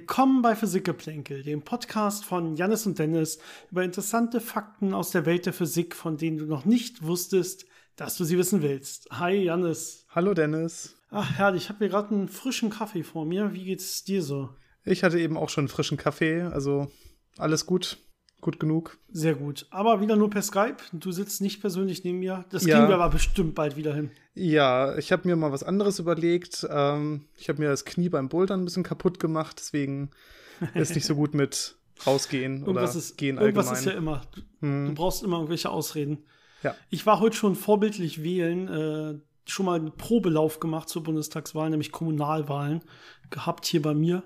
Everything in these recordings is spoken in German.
Willkommen bei Physikgeplänkel, dem Podcast von Jannis und Dennis über interessante Fakten aus der Welt der Physik, von denen du noch nicht wusstest, dass du sie wissen willst. Hi Jannis. Hallo Dennis. Ach herrlich, ich habe hier gerade einen frischen Kaffee vor mir. Wie geht's dir so? Ich hatte eben auch schon einen frischen Kaffee, also alles gut. Gut genug. Sehr gut. Aber wieder nur per Skype. Du sitzt nicht persönlich neben mir. Das ja. kriegen wir aber bestimmt bald wieder hin. Ja, ich habe mir mal was anderes überlegt. Ähm, ich habe mir das Knie beim Bouldern ein bisschen kaputt gemacht. Deswegen ist nicht so gut mit rausgehen oder ist, gehen allgemein. Irgendwas ist ja immer. Du, hm. du, brauchst immer irgendwelche Ausreden. Ja. Ich war heute schon vorbildlich wählen. Äh, schon mal einen Probelauf gemacht zur Bundestagswahl, nämlich Kommunalwahlen gehabt hier bei mir.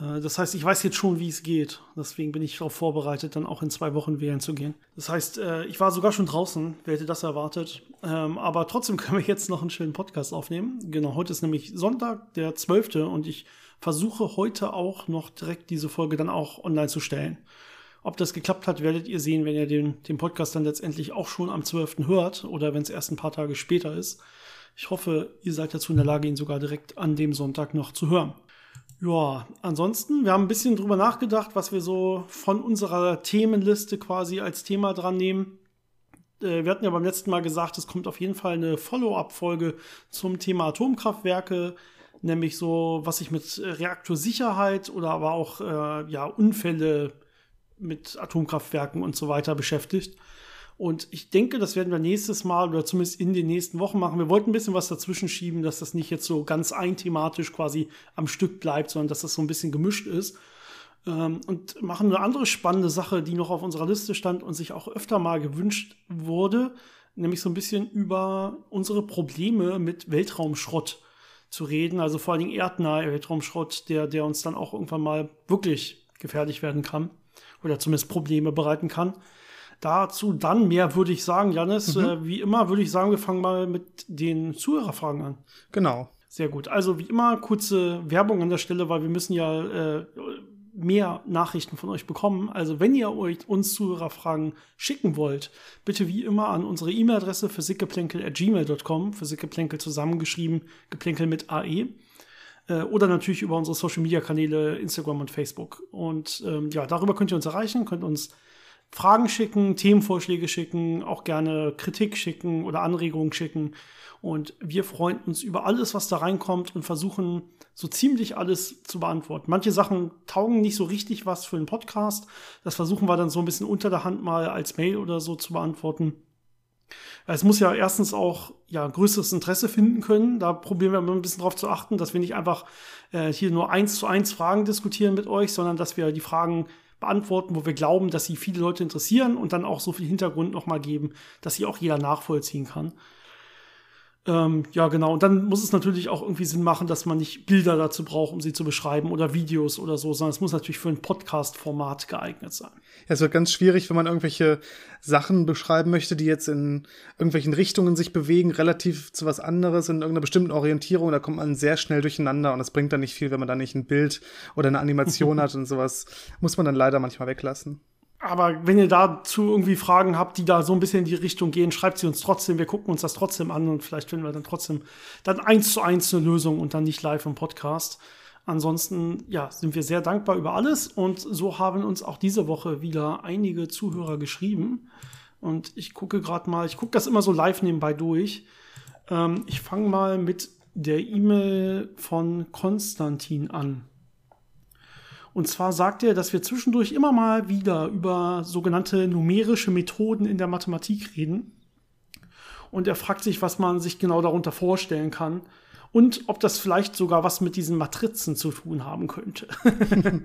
Äh, das heißt, ich weiß jetzt schon, wie es geht. Deswegen bin ich darauf vorbereitet, dann auch in zwei Wochen wählen zu gehen. Das heißt, äh, ich war sogar schon draußen. Wer hätte das erwartet? Ähm, aber trotzdem können wir jetzt noch einen schönen Podcast aufnehmen. Genau, heute ist nämlich Sonntag, der 12. Und ich versuche heute auch noch direkt diese Folge dann auch online zu stellen. Ob das geklappt hat, werdet ihr sehen, wenn ihr den, den Podcast dann letztendlich auch schon am 12. hört oder wenn es erst ein paar Tage später ist. Ich hoffe, ihr seid dazu in der Lage, ihn sogar direkt an dem Sonntag noch zu hören. Ja, ansonsten, wir haben ein bisschen drüber nachgedacht, was wir so von unserer Themenliste quasi als Thema dran nehmen. Äh, wir hatten ja beim letzten Mal gesagt, es kommt auf jeden Fall eine Follow-up-Folge zum Thema Atomkraftwerke, nämlich so, was sich mit Reaktorsicherheit oder aber auch äh, ja, Unfälle mit Atomkraftwerken und so weiter beschäftigt. Und ich denke, das werden wir nächstes Mal oder zumindest in den nächsten Wochen machen. Wir wollten ein bisschen was dazwischen schieben, dass das nicht jetzt so ganz einthematisch quasi am Stück bleibt, sondern dass das so ein bisschen gemischt ist. Ähm, und machen eine andere spannende Sache, die noch auf unserer Liste stand und sich auch öfter mal gewünscht wurde, nämlich so ein bisschen über unsere Probleme mit Weltraumschrott zu reden. Also vor allen Dingen erdnahe Weltraumschrott, der, der uns dann auch irgendwann mal wirklich gefährlich werden kann oder zumindest Probleme bereiten kann. Dazu dann mehr würde ich sagen, Janis. Mhm. Äh, wie immer würde ich sagen, wir fangen mal mit den Zuhörerfragen an. Genau. Sehr gut. Also wie immer kurze Werbung an der Stelle, weil wir müssen ja äh, mehr Nachrichten von euch bekommen. Also wenn ihr euch uns Zuhörerfragen schicken wollt, bitte wie immer an unsere E-Mail-Adresse physikgeplänkel@gmail.com, physikgeplänkel zusammengeschrieben, geplänkel mit AE äh, oder natürlich über unsere Social Media Kanäle Instagram und Facebook. Und ähm, ja, darüber könnt ihr uns erreichen, könnt uns Fragen schicken, Themenvorschläge schicken, auch gerne Kritik schicken oder Anregungen schicken. Und wir freuen uns über alles, was da reinkommt und versuchen so ziemlich alles zu beantworten. Manche Sachen taugen nicht so richtig was für einen Podcast. Das versuchen wir dann so ein bisschen unter der Hand mal als Mail oder so zu beantworten. Es muss ja erstens auch ja, größeres Interesse finden können. Da probieren wir immer ein bisschen darauf zu achten, dass wir nicht einfach äh, hier nur eins zu eins Fragen diskutieren mit euch, sondern dass wir die Fragen beantworten, wo wir glauben, dass sie viele Leute interessieren und dann auch so viel Hintergrund nochmal geben, dass sie auch jeder nachvollziehen kann. Ähm, ja, genau. Und dann muss es natürlich auch irgendwie Sinn machen, dass man nicht Bilder dazu braucht, um sie zu beschreiben oder Videos oder so, sondern es muss natürlich für ein Podcast-Format geeignet sein. Ja, es wird ganz schwierig, wenn man irgendwelche Sachen beschreiben möchte, die jetzt in irgendwelchen Richtungen sich bewegen, relativ zu was anderes, in irgendeiner bestimmten Orientierung. Da kommt man sehr schnell durcheinander und das bringt dann nicht viel, wenn man da nicht ein Bild oder eine Animation hat und sowas. Muss man dann leider manchmal weglassen. Aber wenn ihr dazu irgendwie Fragen habt, die da so ein bisschen in die Richtung gehen, schreibt sie uns trotzdem. Wir gucken uns das trotzdem an und vielleicht finden wir dann trotzdem dann eins zu eins eine Lösung und dann nicht live im Podcast. Ansonsten, ja, sind wir sehr dankbar über alles und so haben uns auch diese Woche wieder einige Zuhörer geschrieben. Und ich gucke gerade mal, ich gucke das immer so live nebenbei durch. Ähm, ich fange mal mit der E-Mail von Konstantin an. Und zwar sagt er, dass wir zwischendurch immer mal wieder über sogenannte numerische Methoden in der Mathematik reden. Und er fragt sich, was man sich genau darunter vorstellen kann und ob das vielleicht sogar was mit diesen Matrizen zu tun haben könnte.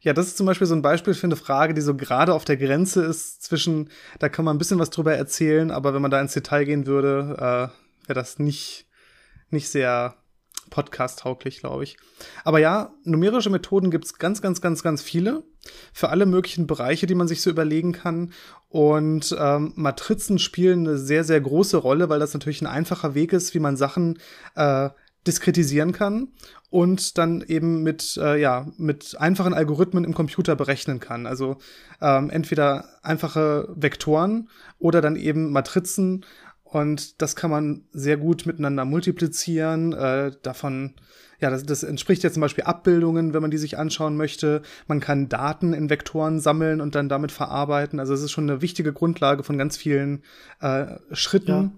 Ja, das ist zum Beispiel so ein Beispiel für eine Frage, die so gerade auf der Grenze ist zwischen, da kann man ein bisschen was drüber erzählen, aber wenn man da ins Detail gehen würde, äh, wäre das nicht, nicht sehr podcast-tauglich, glaube ich. Aber ja, numerische Methoden gibt es ganz, ganz, ganz, ganz viele für alle möglichen Bereiche, die man sich so überlegen kann. Und ähm, Matrizen spielen eine sehr, sehr große Rolle, weil das natürlich ein einfacher Weg ist, wie man Sachen äh, diskretisieren kann und dann eben mit äh, ja mit einfachen Algorithmen im Computer berechnen kann. Also ähm, entweder einfache Vektoren oder dann eben Matrizen Und das kann man sehr gut miteinander multiplizieren. Äh, davon, ja, das, das entspricht ja zum Beispiel Abbildungen, wenn man die sich anschauen möchte. Man kann Daten in Vektoren sammeln und dann damit verarbeiten. Also es ist schon eine wichtige Grundlage von ganz vielen äh, Schritten. Ja.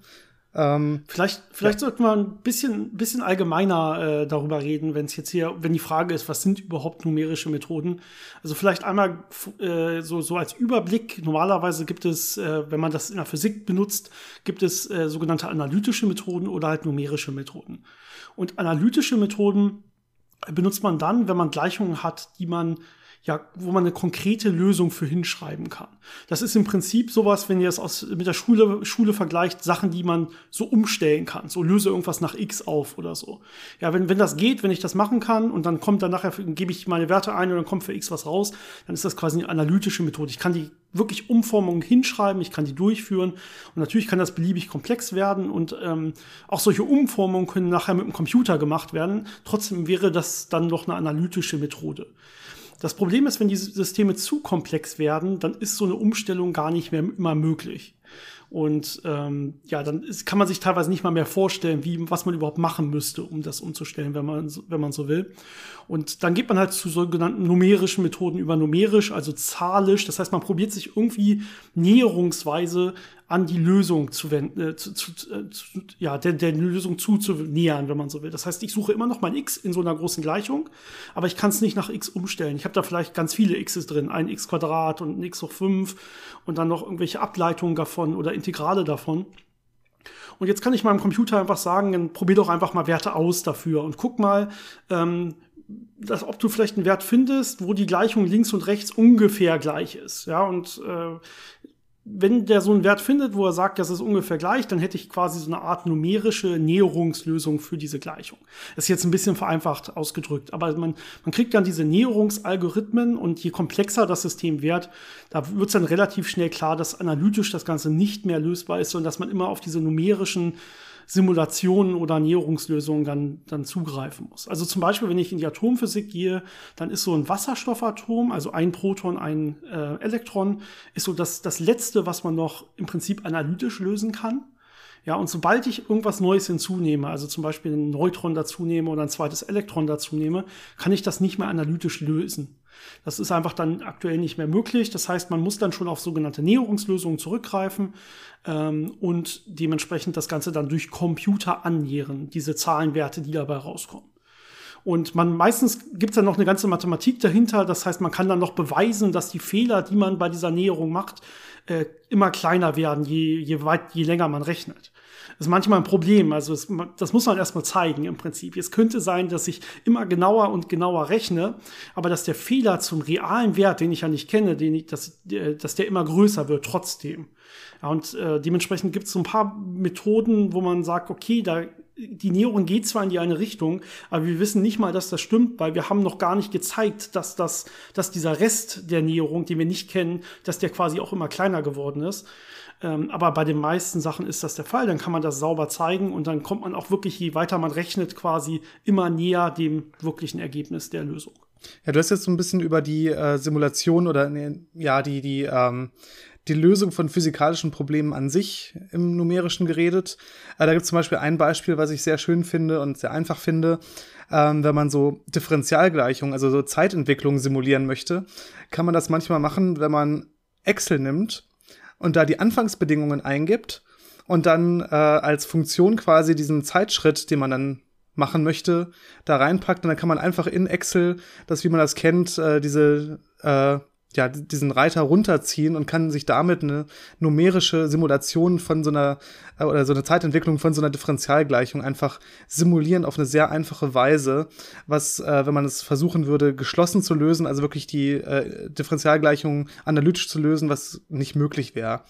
Ähm, vielleicht vielleicht ja. sollten wir ein bisschen, bisschen allgemeiner äh, darüber reden, wenn es jetzt hier, wenn die Frage ist, was sind überhaupt numerische Methoden? Also vielleicht einmal äh, so, so als Überblick. Normalerweise gibt es, äh, wenn man das in der Physik benutzt, gibt es äh, sogenannte analytische Methoden oder halt numerische Methoden. Und analytische Methoden benutzt man dann, wenn man Gleichungen hat, die man ja, wo man eine konkrete Lösung für hinschreiben kann. Das ist im Prinzip sowas, wenn ihr es aus, mit der Schule, Schule vergleicht, Sachen, die man so umstellen kann. So löse irgendwas nach X auf oder so. Ja, wenn, wenn das geht, wenn ich das machen kann und dann kommt dann nachher, gebe ich meine Werte ein und dann kommt für X was raus, dann ist das quasi eine analytische Methode. Ich kann die wirklich Umformungen hinschreiben, ich kann die durchführen und natürlich kann das beliebig komplex werden und ähm, auch solche Umformungen können nachher mit dem Computer gemacht werden. Trotzdem wäre das dann noch eine analytische Methode. Das Problem ist, wenn die Systeme zu komplex werden, dann ist so eine Umstellung gar nicht mehr immer möglich. Und ähm, ja, dann ist, kann man sich teilweise nicht mal mehr vorstellen, wie, was man überhaupt machen müsste, um das umzustellen, wenn man, wenn man so will. Und dann geht man halt zu sogenannten numerischen Methoden über numerisch, also zahlisch. Das heißt, man probiert sich irgendwie näherungsweise an die Lösung zu wenden, äh, zu, zu, äh, zu, ja, der, der Lösung zuzunähern, wenn man so will. Das heißt, ich suche immer noch mein x in so einer großen Gleichung, aber ich kann es nicht nach x umstellen. Ich habe da vielleicht ganz viele x's drin, ein x Quadrat und ein x hoch 5 und dann noch irgendwelche Ableitungen davon oder Integrale davon. Und jetzt kann ich meinem Computer einfach sagen, dann probier doch einfach mal Werte aus dafür und guck mal, ähm, dass, ob du vielleicht einen Wert findest, wo die Gleichung links und rechts ungefähr gleich ist. Ja, und äh, wenn der so einen Wert findet, wo er sagt, das ist ungefähr gleich, dann hätte ich quasi so eine Art numerische Näherungslösung für diese Gleichung. Ist jetzt ein bisschen vereinfacht ausgedrückt, aber man, man kriegt dann diese Näherungsalgorithmen und je komplexer das System wird, da wird es dann relativ schnell klar, dass analytisch das Ganze nicht mehr lösbar ist, sondern dass man immer auf diese numerischen Simulationen oder Näherungslösungen dann, dann zugreifen muss. Also zum Beispiel, wenn ich in die Atomphysik gehe, dann ist so ein Wasserstoffatom, also ein Proton, ein äh, Elektron, ist so das, das letzte, was man noch im Prinzip analytisch lösen kann. Ja, und sobald ich irgendwas Neues hinzunehme, also zum Beispiel ein Neutron dazunehme oder ein zweites Elektron dazunehme, kann ich das nicht mehr analytisch lösen. Das ist einfach dann aktuell nicht mehr möglich. Das heißt, man muss dann schon auf sogenannte Näherungslösungen zurückgreifen ähm, und dementsprechend das Ganze dann durch Computer annähern, diese Zahlenwerte, die dabei rauskommen. Und man meistens gibt es dann noch eine ganze Mathematik dahinter. Das heißt, man kann dann noch beweisen, dass die Fehler, die man bei dieser Näherung macht, äh, immer kleiner werden, je, je weit, je länger man rechnet. Ist manchmal ein Problem. Also es, das muss man erstmal zeigen im Prinzip. Es könnte sein, dass ich immer genauer und genauer rechne, aber dass der Fehler zum realen Wert, den ich ja nicht kenne, den ich, dass, dass der immer größer wird trotzdem. Ja, und äh, dementsprechend gibt es so ein paar Methoden, wo man sagt, okay, da die Näherung geht zwar in die eine Richtung, aber wir wissen nicht mal, dass das stimmt, weil wir haben noch gar nicht gezeigt, dass das, dass dieser Rest der Näherung, den wir nicht kennen, dass der quasi auch immer kleiner geworden ist. Ähm, aber bei den meisten Sachen ist das der Fall. Dann kann man das sauber zeigen und dann kommt man auch wirklich, je weiter man rechnet, quasi immer näher dem wirklichen Ergebnis der Lösung. Ja, du hast jetzt so ein bisschen über die äh, Simulation oder nee, ja, die, die, ähm, die Lösung von physikalischen Problemen an sich im Numerischen geredet. Äh, da gibt es zum Beispiel ein Beispiel, was ich sehr schön finde und sehr einfach finde. Ähm, wenn man so Differentialgleichungen, also so Zeitentwicklungen simulieren möchte, kann man das manchmal machen, wenn man Excel nimmt und da die Anfangsbedingungen eingibt und dann äh, als Funktion quasi diesen Zeitschritt, den man dann machen möchte, da reinpackt. Und dann kann man einfach in Excel, das wie man das kennt, äh, diese äh, ja, diesen Reiter runterziehen und kann sich damit eine numerische Simulation von so einer äh, oder so eine Zeitentwicklung von so einer Differentialgleichung einfach simulieren auf eine sehr einfache Weise, was, äh, wenn man es versuchen würde, geschlossen zu lösen, also wirklich die äh, Differentialgleichung analytisch zu lösen, was nicht möglich wäre.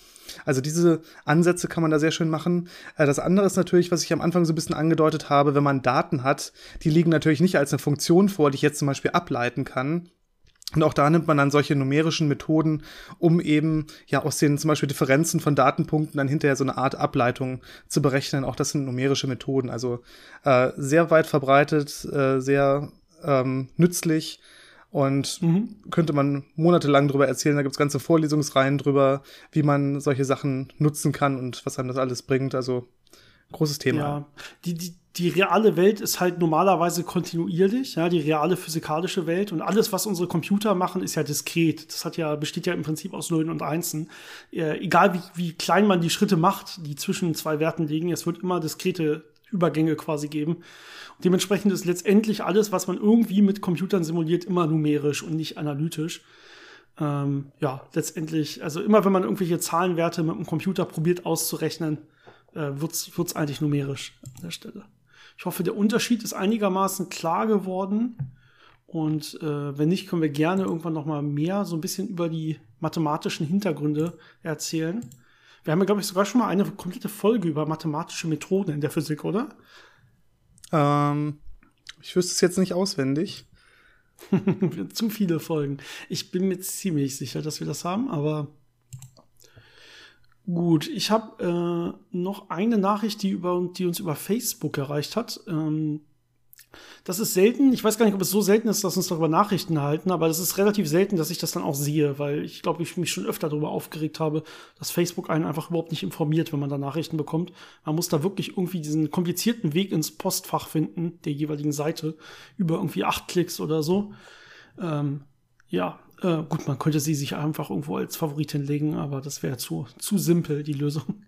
Also diese Ansätze kann man da sehr schön machen. Äh, das andere ist natürlich, was ich am Anfang so ein bisschen angedeutet habe, wenn man Daten hat, die liegen natürlich nicht als eine Funktion vor, die ich jetzt zum Beispiel ableiten kann, und auch da nimmt man dann solche numerischen Methoden, um eben ja aus den zum Beispiel Differenzen von Datenpunkten dann hinterher so eine Art Ableitung zu berechnen. Auch das sind numerische Methoden. Also äh, sehr weit verbreitet, äh, sehr ähm, nützlich Und mhm. könnte man monatelang drüber erzählen. Da gibt's ganze Vorlesungsreihen drüber, wie man solche Sachen nutzen kann und was einem das alles bringt. Also großes Thema. Ja, die, die, die reale Welt ist halt normalerweise kontinuierlich, ja, die reale physikalische Welt und alles, was unsere Computer machen, ist ja diskret. Das hat ja, besteht ja im Prinzip aus Nullen und Einsen. Äh, egal wie, wie klein man die Schritte macht, die zwischen zwei Werten liegen, es wird immer diskrete Übergänge quasi geben. Und dementsprechend ist letztendlich alles, was man irgendwie mit Computern simuliert, immer numerisch und nicht analytisch. Ähm, ja, letztendlich, also immer wenn man irgendwelche Zahlenwerte mit dem Computer probiert auszurechnen, äh, wird es eigentlich numerisch an der Stelle. Ich hoffe, der Unterschied ist einigermaßen klar geworden. Und äh, wenn nicht, können wir gerne irgendwann noch mal mehr so ein bisschen über die mathematischen Hintergründe erzählen. Wir haben ja, glaube ich, sogar schon mal eine komplette Folge über mathematische Methoden in der Physik, oder? Ähm, ich wüsste es jetzt nicht auswendig. Zu viele Folgen. Ich bin mir ziemlich sicher, dass wir das haben, aber Gut, ich habe äh, noch eine Nachricht, die, über, die uns über Facebook erreicht hat. Ähm, das ist selten. Ich weiß gar nicht, ob es so selten ist, dass uns darüber Nachrichten erhalten, aber das ist relativ selten, dass ich das dann auch sehe, weil ich glaube, ich mich schon öfter darüber aufgeregt habe, dass Facebook einen einfach überhaupt nicht informiert, wenn man da Nachrichten bekommt. Man muss da wirklich irgendwie diesen komplizierten Weg ins Postfach finden, der jeweiligen Seite, über irgendwie acht Klicks oder so. Ähm, ja, äh, gut, man könnte sie sich einfach irgendwo als Favoritin legen, aber das wäre zu, zu simpel, die Lösung.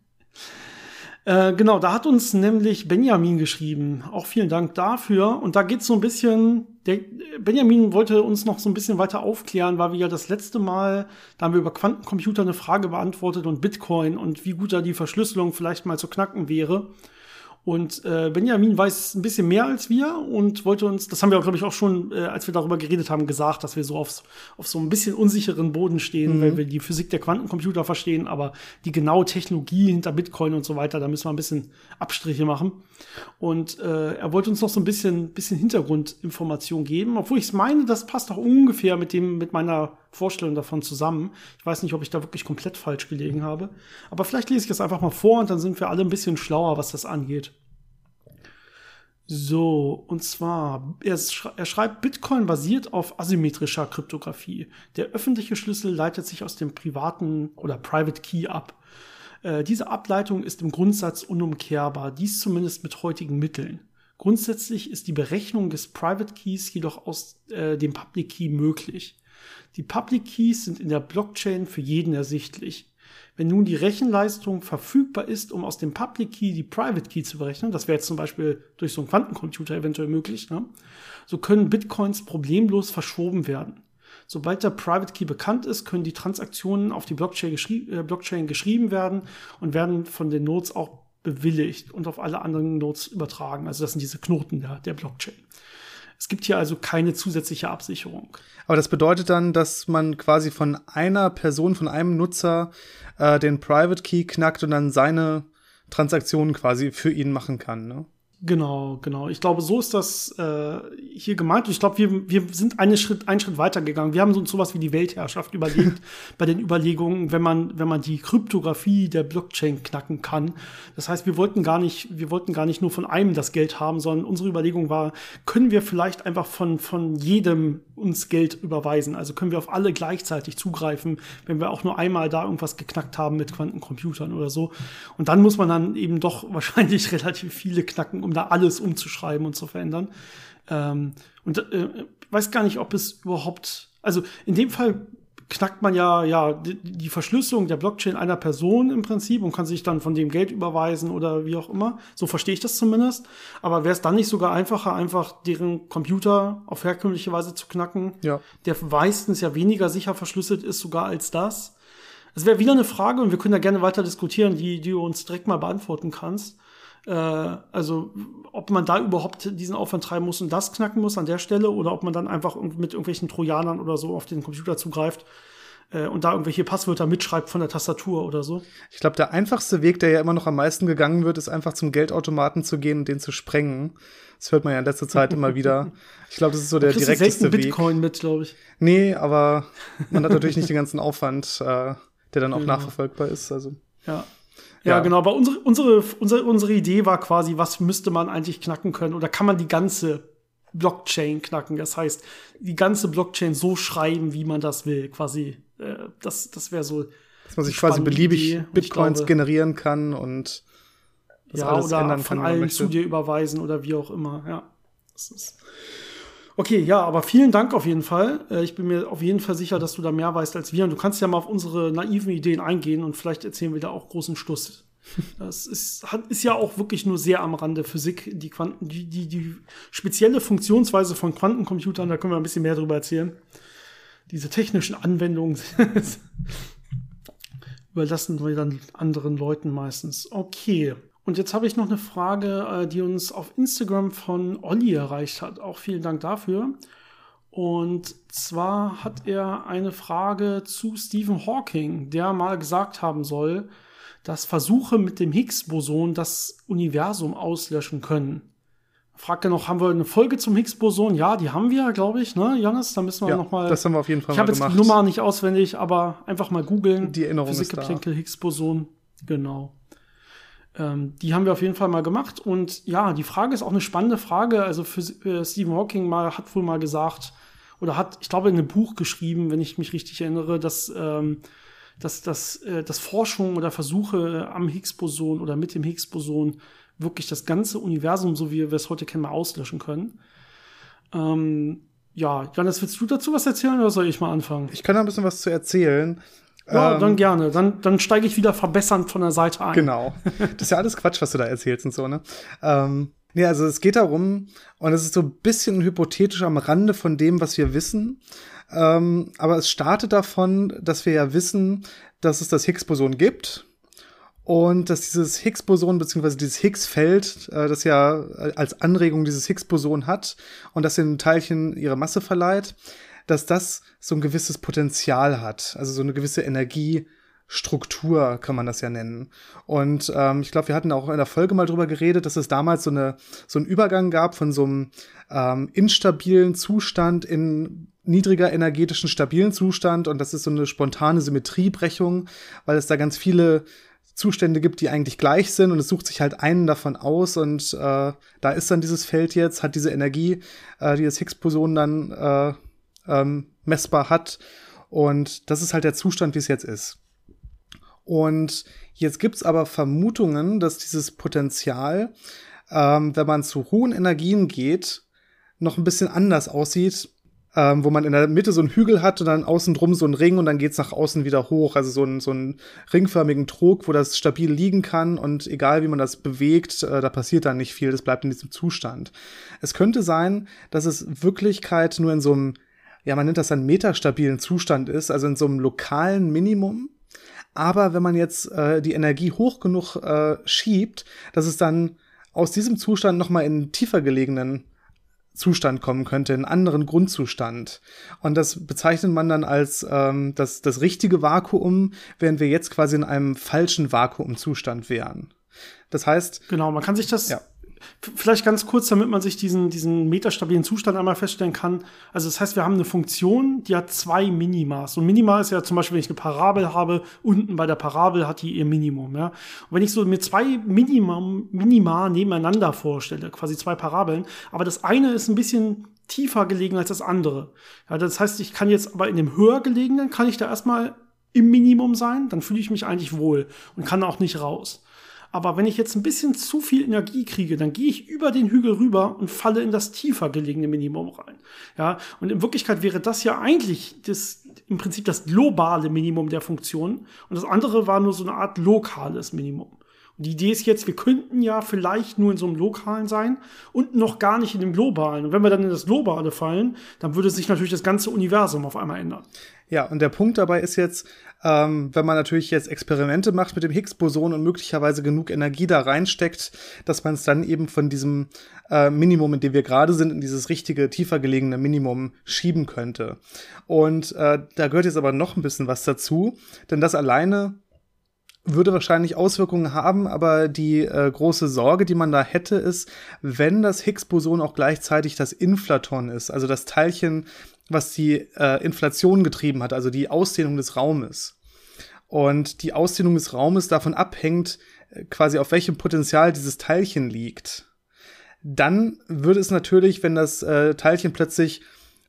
Äh, genau, da hat uns nämlich Benjamin geschrieben. Auch vielen Dank dafür. Und da geht es so ein bisschen, der, Benjamin wollte uns noch so ein bisschen weiter aufklären, weil wir ja das letzte Mal, da haben wir über Quantencomputer eine Frage beantwortet und Bitcoin und wie gut da die Verschlüsselung vielleicht mal zu knacken wäre. Und äh, Benjamin weiß ein bisschen mehr als wir und wollte uns, das haben wir, glaube ich, auch schon, äh, als wir darüber geredet haben, gesagt, dass wir so auf, auf so ein bisschen unsicheren Boden stehen, mhm. weil wir die Physik der Quantencomputer verstehen, aber die genaue Technologie hinter Bitcoin und so weiter, da müssen wir ein bisschen Abstriche machen. Und äh, er wollte uns noch so ein bisschen, bisschen Hintergrundinformation geben, obwohl ich es meine, das passt auch ungefähr mit dem, mit meiner Vorstellung davon zusammen. Ich weiß nicht, ob ich da wirklich komplett falsch gelegen habe. Aber vielleicht lese ich das einfach mal vor und dann sind wir alle ein bisschen schlauer, was das angeht. So, und zwar, er, schreibt, Bitcoin basiert auf asymmetrischer Kryptographie. Der öffentliche Schlüssel leitet sich aus dem privaten oder Private Key ab. Äh, diese Ableitung ist im Grundsatz unumkehrbar, dies zumindest mit heutigen Mitteln. Grundsätzlich ist die Berechnung des Private Keys jedoch aus äh, dem Public Key möglich. Die Public Keys sind in der Blockchain für jeden ersichtlich. Wenn nun die Rechenleistung verfügbar ist, um aus dem Public Key die Private Key zu berechnen, das wäre jetzt zum Beispiel durch so einen Quantencomputer eventuell möglich, ne? so können Bitcoins problemlos verschoben werden. Sobald der Private Key bekannt ist, können die Transaktionen auf die Blockchain, geschrie äh, Blockchain geschrieben werden und werden von den Nodes auch bewilligt und auf alle anderen Nodes übertragen. Also das sind diese Knoten der, der Blockchain. Es gibt hier also keine zusätzliche Absicherung. Aber das bedeutet dann, dass man quasi von einer Person, von einem Nutzer äh, den Private Key knackt und dann seine Transaktionen quasi für ihn machen kann, ne? Genau, genau. Ich glaube, so ist das äh, hier gemeint. Ich glaube, wir, wir sind einen Schritt, einen Schritt weitergegangen. Wir haben uns sowas wie die Weltherrschaft überlegt bei den Überlegungen, wenn man, wenn man die Kryptographie der Blockchain knacken kann. Das heißt, wir wollten gar nicht, wir wollten gar nicht nur von einem das Geld haben, sondern unsere Überlegung war, können wir vielleicht einfach von, von jedem uns Geld überweisen? Also können wir auf alle gleichzeitig zugreifen, wenn wir auch nur einmal da irgendwas geknackt haben mit Quantencomputern oder so. Und dann muss man dann eben doch wahrscheinlich relativ viele knacken, um da alles umzuschreiben und zu verändern. Ähm, und äh, weiß gar nicht, ob es überhaupt, also in dem Fall knackt man ja, ja die, Verschlüsselung der Blockchain einer Person im Prinzip und kann sich dann von dem Geld überweisen oder wie auch immer. So verstehe ich das zumindest. Aber wäre es dann nicht sogar einfacher, einfach deren Computer auf herkömmliche Weise zu knacken, ja. der meistens ja weniger sicher verschlüsselt ist sogar als das? Es wäre wieder eine Frage und wir können da gerne weiter diskutieren, die, die du uns direkt mal beantworten kannst. Äh, also ob man da überhaupt diesen Aufwand treiben muss und das knacken muss an der Stelle oder ob man dann einfach mit irgendwelchen Trojanern oder so auf den Computer zugreift äh, und da irgendwelche Passwörter mitschreibt von der Tastatur oder so. Ich glaube, der einfachste Weg, der ja immer noch am meisten gegangen wird, ist einfach zum Geldautomaten zu gehen und den zu sprengen. Das hört man ja in letzter Zeit immer wieder. Ich glaube, das ist so der direkteste Weg. Bitcoin mit, glaube ich. Nee, aber man hat natürlich nicht den ganzen Aufwand, äh, der dann auch genau. nachverfolgbar ist. Also. Ja, ja, ja, genau. Aber unsere, unsere, unsere, unsere Idee war quasi, was müsste man eigentlich knacken können? Oder kann man die ganze Blockchain knacken. Das heißt, die ganze Blockchain so schreiben, wie man das will. Quasi, äh, das, das wäre so. Dass man sich quasi beliebig Idee. Bitcoins glaube, generieren kann und das ja, alles oder ändern von kann, allen zu dir überweisen oder wie auch immer. Ja. Das ist Okay, ja, aber vielen Dank auf jeden Fall. Äh, ich bin mir auf jeden Fall sicher, dass du da mehr weißt als wir. Und du kannst ja mal auf unsere naiven Ideen eingehen und vielleicht erzählen wir da auch großen Schluss. Das ist, ist ja auch wirklich nur sehr am Rande Physik, die Quanten, die, die, die spezielle Funktionsweise von Quantencomputern, da können wir ein bisschen mehr drüber erzählen. Diese technischen Anwendungen überlassen wir dann anderen Leuten meistens. Okay. Und jetzt habe ich noch eine Frage, äh, die uns auf Instagram von Olli erreicht hat. Auch vielen Dank dafür. Und zwar hat er eine Frage zu Stephen Hawking, der mal gesagt haben soll, dass Versuche mit dem Higgs-Boson das Universum auslöschen können. Fragt er noch, haben wir eine Folge zum Higgs-Boson? Ja, die haben wir, glaube ich, ne, Janis? Da müssen wir ja, noch mal. Das haben wir auf jeden Fall Ich habe jetzt die Nummer nicht auswendig, aber einfach mal googeln. Die Erinnerung Physikgeplänkel Higgs-Boson. Genau. Ähm, die haben wir auf jeden Fall mal gemacht. Und ja, die Frage ist auch eine spannende Frage. Also für äh, Stephen Hawking mal, hat wohl mal gesagt, oder hat, ich glaube, in einem Buch geschrieben, wenn ich mich richtig erinnere, dass, ähm, dass, dass, äh, dass Forschung oder Versuche am Higgs-Boson oder mit dem Higgs-Boson wirklich das ganze Universum, so wie wir es heute kennen, mal auslöschen können. Ähm, ja, Janis, willst du dazu was erzählen oder soll ich mal anfangen? Ich kann da ein bisschen was zu erzählen. Ja, ähm, dann gerne. Dann, dann steige ich wieder verbessernd von der Seite ein. Genau. Das ist ja alles Quatsch, was du da erzählst und so, ne? Ähm, nee, also es geht darum, und es ist so ein bisschen hypothetisch am Rande von dem, was wir wissen. Ähm, aber es startet davon, dass wir ja wissen, dass es das Higgs-Boson gibt. Und dass dieses Higgs-Boson beziehungsweise dieses Higgs-Feld, äh, das ja als Anregung dieses Higgs-Boson hat und das den Teilchen ihre Masse verleiht, dass das so ein gewisses Potenzial hat, also so eine gewisse Energiestruktur kann man das ja nennen. Und ähm, ich glaube, wir hatten auch in der Folge mal drüber geredet, dass es damals so, eine, so einen Übergang gab von so einem ähm, instabilen Zustand in niedriger energetischen stabilen Zustand. Und das ist so eine spontane Symmetriebrechung, weil es da ganz viele Zustände gibt, die eigentlich gleich sind. Und es sucht sich halt einen davon aus. Und äh, da ist dann dieses Feld jetzt, hat diese Energie, äh, die das Higgs-Boson dann äh, ähm, messbar hat. Und das ist halt der Zustand, wie es jetzt ist. Und jetzt gibt's aber Vermutungen, dass dieses Potenzial, ähm, wenn man zu hohen Energien geht, noch ein bisschen anders aussieht, ähm, wo man in der Mitte so einen Hügel hat und dann außen drum so einen Ring und dann geht's nach außen wieder hoch. Also so, ein, so einen ringförmigen Trog, wo das stabil liegen kann und egal wie man das bewegt, äh, da passiert dann nicht viel, das bleibt in diesem Zustand. Es könnte sein, dass es Wirklichkeit nur in so einem ja, man nennt das dann metastabilen Zustand ist, also in so einem lokalen Minimum. Aber wenn man jetzt äh, die Energie hoch genug äh, schiebt, dass es dann aus diesem Zustand nochmal in einen tiefer gelegenen Zustand kommen könnte, einen anderen Grundzustand. Und das bezeichnet man dann als ähm, das, das richtige Vakuum, während wir jetzt quasi in einem falschen Vakuumzustand wären. Das heißt. Genau, man kann sich das ja. Vielleicht ganz kurz, damit man sich diesen, diesen metastabilen Zustand einmal feststellen kann. Also das heißt, wir haben eine Funktion, die hat zwei Minimas. Und Minima ist ja zum Beispiel, wenn ich eine Parabel habe, unten bei der Parabel hat die ihr Minimum. Ja? Und wenn ich so mir zwei Minima, Minima nebeneinander vorstelle, quasi zwei Parabeln, aber das eine ist ein bisschen tiefer gelegen als das andere. Ja, das heißt, ich kann jetzt aber in dem höher gelegenen, kann ich da erstmal im Minimum sein, dann fühle ich mich eigentlich wohl und kann auch nicht raus. Aber wenn ich jetzt ein bisschen zu viel Energie kriege, dann gehe ich über den Hügel rüber und falle in das tiefer gelegene Minimum rein. Ja, und in Wirklichkeit wäre das ja eigentlich das, im Prinzip das globale Minimum der Funktion. Und das andere war nur so eine Art lokales Minimum. Und die Idee ist jetzt, wir könnten ja vielleicht nur in so einem lokalen sein und noch gar nicht in dem globalen. Und wenn wir dann in das globale fallen, dann würde sich natürlich das ganze Universum auf einmal ändern. Ja, und der Punkt dabei ist jetzt, ähm, wenn man natürlich jetzt Experimente macht mit dem Higgs-Boson und möglicherweise genug Energie da reinsteckt, dass man es dann eben von diesem äh, Minimum, in dem wir gerade sind, in dieses richtige, tiefer gelegene Minimum schieben könnte. Und äh, da gehört jetzt aber noch ein bisschen was dazu, denn das alleine würde wahrscheinlich Auswirkungen haben, aber die äh, große Sorge, die man da hätte, ist, wenn das Higgs-Boson auch gleichzeitig das Inflaton ist, also das Teilchen, was die äh, Inflation getrieben hat, also die Ausdehnung des Raumes. Und die Ausdehnung des Raumes davon abhängt, äh, quasi auf welchem Potenzial dieses Teilchen liegt. dann würde es natürlich, wenn das äh, Teilchen plötzlich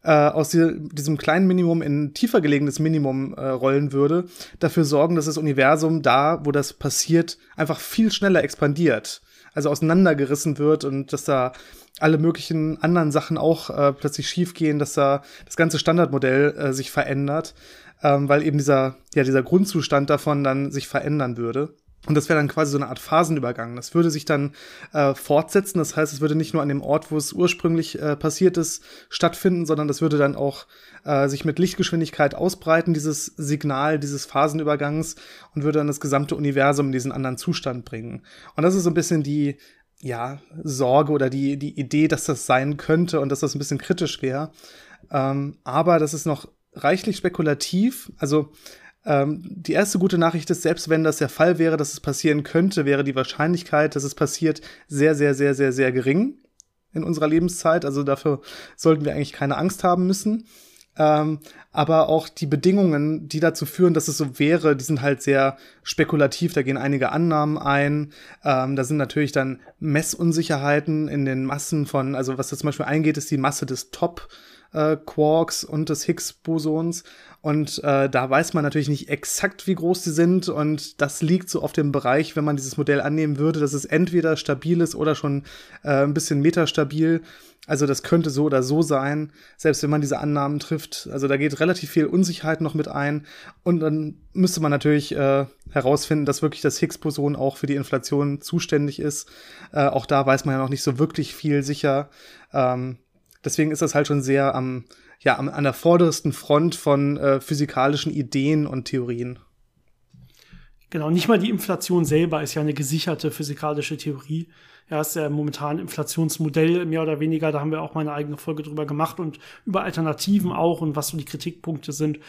äh, aus die, diesem kleinen Minimum in tiefer gelegenes Minimum äh, rollen würde, dafür sorgen, dass das Universum da, wo das passiert, einfach viel schneller expandiert. Also auseinandergerissen wird und dass da alle möglichen anderen Sachen auch äh, plötzlich schiefgehen, dass da das ganze Standardmodell äh, sich verändert, ähm, weil eben dieser, ja, dieser Grundzustand davon dann sich verändern würde. Und das wäre dann quasi so eine Art Phasenübergang. Das würde sich dann äh, fortsetzen. Das heißt, es würde nicht nur an dem Ort, wo es ursprünglich äh, passiert ist, stattfinden, sondern das würde dann auch äh, sich mit Lichtgeschwindigkeit ausbreiten, dieses Signal dieses Phasenübergangs, und würde dann das gesamte Universum in diesen anderen Zustand bringen. Und das ist so ein bisschen die, ja, Sorge oder die, die Idee, dass das sein könnte und dass das ein bisschen kritisch wäre. Ähm, aber das ist noch reichlich spekulativ. Also ähm, die erste gute Nachricht ist, selbst wenn das der Fall wäre, dass es passieren könnte, wäre die Wahrscheinlichkeit, dass es passiert, sehr, sehr, sehr, sehr, sehr gering in unserer Lebenszeit. Also dafür sollten wir eigentlich keine Angst haben müssen. Ähm, aber auch die Bedingungen, die dazu führen, dass es so wäre, die sind halt sehr spekulativ. Da gehen einige Annahmen ein. Ähm, da sind natürlich dann Messunsicherheiten in den Massen von, also was da zum Beispiel eingeht, ist die Masse des Top äh, Quarks und des Higgs-Bosons. Und äh, da weiß man natürlich nicht exakt, wie groß sie sind. Und das liegt so auf dem Bereich, wenn man dieses Modell annehmen würde, dass es entweder stabil ist oder schon äh, ein bisschen metastabil. Also das könnte so oder so sein, selbst wenn man diese Annahmen trifft. Also da geht relativ viel Unsicherheit noch mit ein. Und dann müsste man natürlich äh, herausfinden, dass wirklich das Higgs-Boson auch für die Inflation zuständig ist. Äh, auch da weiß man ja noch nicht so wirklich viel sicher. Ähm, deswegen ist das halt schon sehr am, ja, am, an der vordersten Front von äh, physikalischen Ideen und Theorien. Genau, nicht mal die Inflation selber ist ja eine gesicherte physikalische Theorie. Ja, ist ja momentan Inflationsmodell mehr oder weniger. Da haben wir auch mal eine eigene Folge drüber gemacht und über Alternativen auch und was so die Kritikpunkte sind.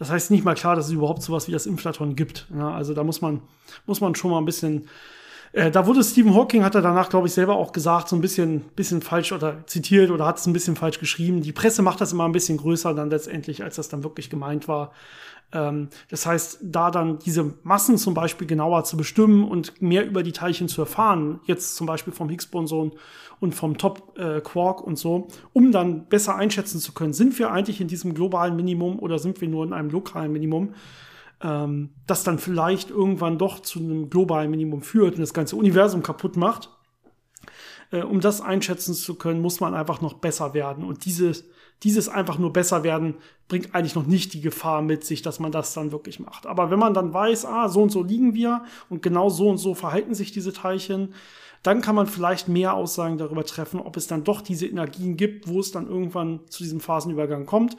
Das heißt nicht mal klar, dass es überhaupt sowas wie das Inflaton gibt. Ja, also da muss man, muss man schon mal ein bisschen äh, da wurde Stephen Hawking, hat er danach, glaube ich, selber auch gesagt, so ein bisschen, bisschen falsch oder zitiert oder hat es ein bisschen falsch geschrieben. Die Presse macht das immer ein bisschen größer dann letztendlich, als das dann wirklich gemeint war. Ähm, das heißt, da dann diese Massen zum Beispiel genauer zu bestimmen und mehr über die Teilchen zu erfahren, jetzt zum Beispiel vom Higgs-Boson und vom Top-Quark äh, und so, um dann besser einschätzen zu können, sind wir eigentlich in diesem globalen Minimum oder sind wir nur in einem lokalen Minimum? Ähm, das dann vielleicht irgendwann doch zu einem globalen Minimum führt und das ganze Universum kaputt macht. Äh, um das einschätzen zu können, muss man einfach noch besser werden. Und dieses, dieses einfach nur besser werden bringt eigentlich noch nicht die Gefahr mit sich, dass man das dann wirklich macht. Aber wenn man dann weiß, ah, so und so liegen wir und genau so und so verhalten sich diese Teilchen, dann kann man vielleicht mehr Aussagen darüber treffen, ob es dann doch diese Energien gibt, wo es dann irgendwann zu diesem Phasenübergang kommt.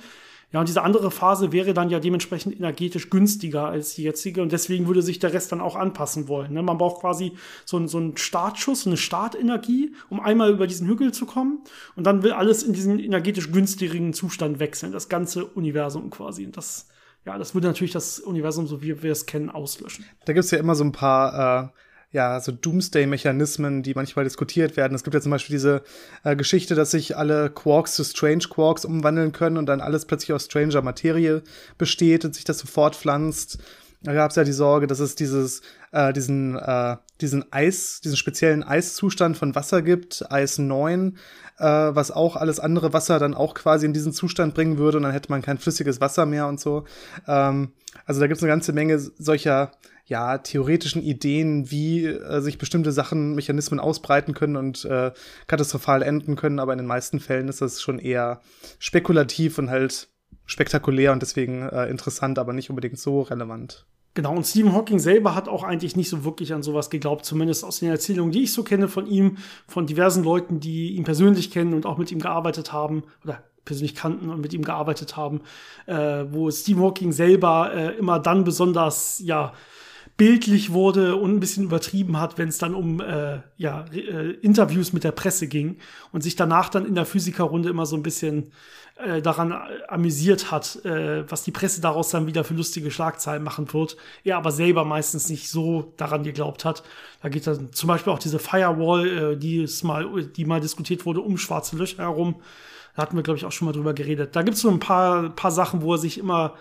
Ja, und diese andere Phase wäre dann ja dementsprechend energetisch günstiger als die jetzige und deswegen würde sich der Rest dann auch anpassen wollen. Ne? Man braucht quasi so, einen, so einen Startschuss, eine Startenergie, um einmal über diesen Hügel zu kommen und dann will alles in diesen energetisch günstigen Zustand wechseln, das ganze Universum quasi. Und das, ja, das würde natürlich das Universum, so wie wir es kennen, auslöschen. Da gibt's ja immer so ein paar äh ja, so Doomsday-Mechanismen, die manchmal diskutiert werden. Es gibt ja zum Beispiel diese äh, Geschichte, dass sich alle Quarks zu Strange Quarks umwandeln können und dann alles plötzlich aus stranger Materie besteht und sich das so fortpflanzt. Da gab es ja die Sorge, dass es dieses, äh, diesen, äh, diesen Eis, diesen speziellen Eiszustand von Wasser gibt, Eis 9, äh, was auch alles andere Wasser dann auch quasi in diesen Zustand bringen würde und dann hätte man kein flüssiges Wasser mehr und so. Ähm, also da gibt es eine ganze Menge solcher ja, theoretischen Ideen, wie äh, sich bestimmte Sachen, Mechanismen ausbreiten können und äh, katastrophal enden können, aber in den meisten Fällen ist das schon eher spekulativ und halt spektakulär und deswegen äh, interessant, aber nicht unbedingt so relevant. Genau, und Stephen Hawking selber hat auch eigentlich nicht so wirklich an sowas geglaubt, zumindest aus den Erzählungen, die ich so kenne von ihm, von diversen Leuten, die ihn persönlich kennen und auch mit ihm gearbeitet haben oder persönlich kannten und mit ihm gearbeitet haben, äh, wo Stephen Hawking selber äh, immer dann besonders, ja, bildlich wurde und ein bisschen übertrieben hat, wenn es dann um äh, ja, äh, Interviews mit der Presse ging und sich danach dann in der Physikerrunde immer so ein bisschen äh, daran amüsiert hat, äh, was die Presse daraus dann wieder für lustige Schlagzeilen machen wird. Er aber selber meistens nicht so daran geglaubt hat. Da geht dann zum Beispiel auch diese Firewall, äh, die, ist mal, die mal diskutiert wurde, um schwarze Löcher herum. Da hatten wir, glaube ich, auch schon mal drüber geredet. Da gibt es so ein paar, paar Sachen, wo er sich immer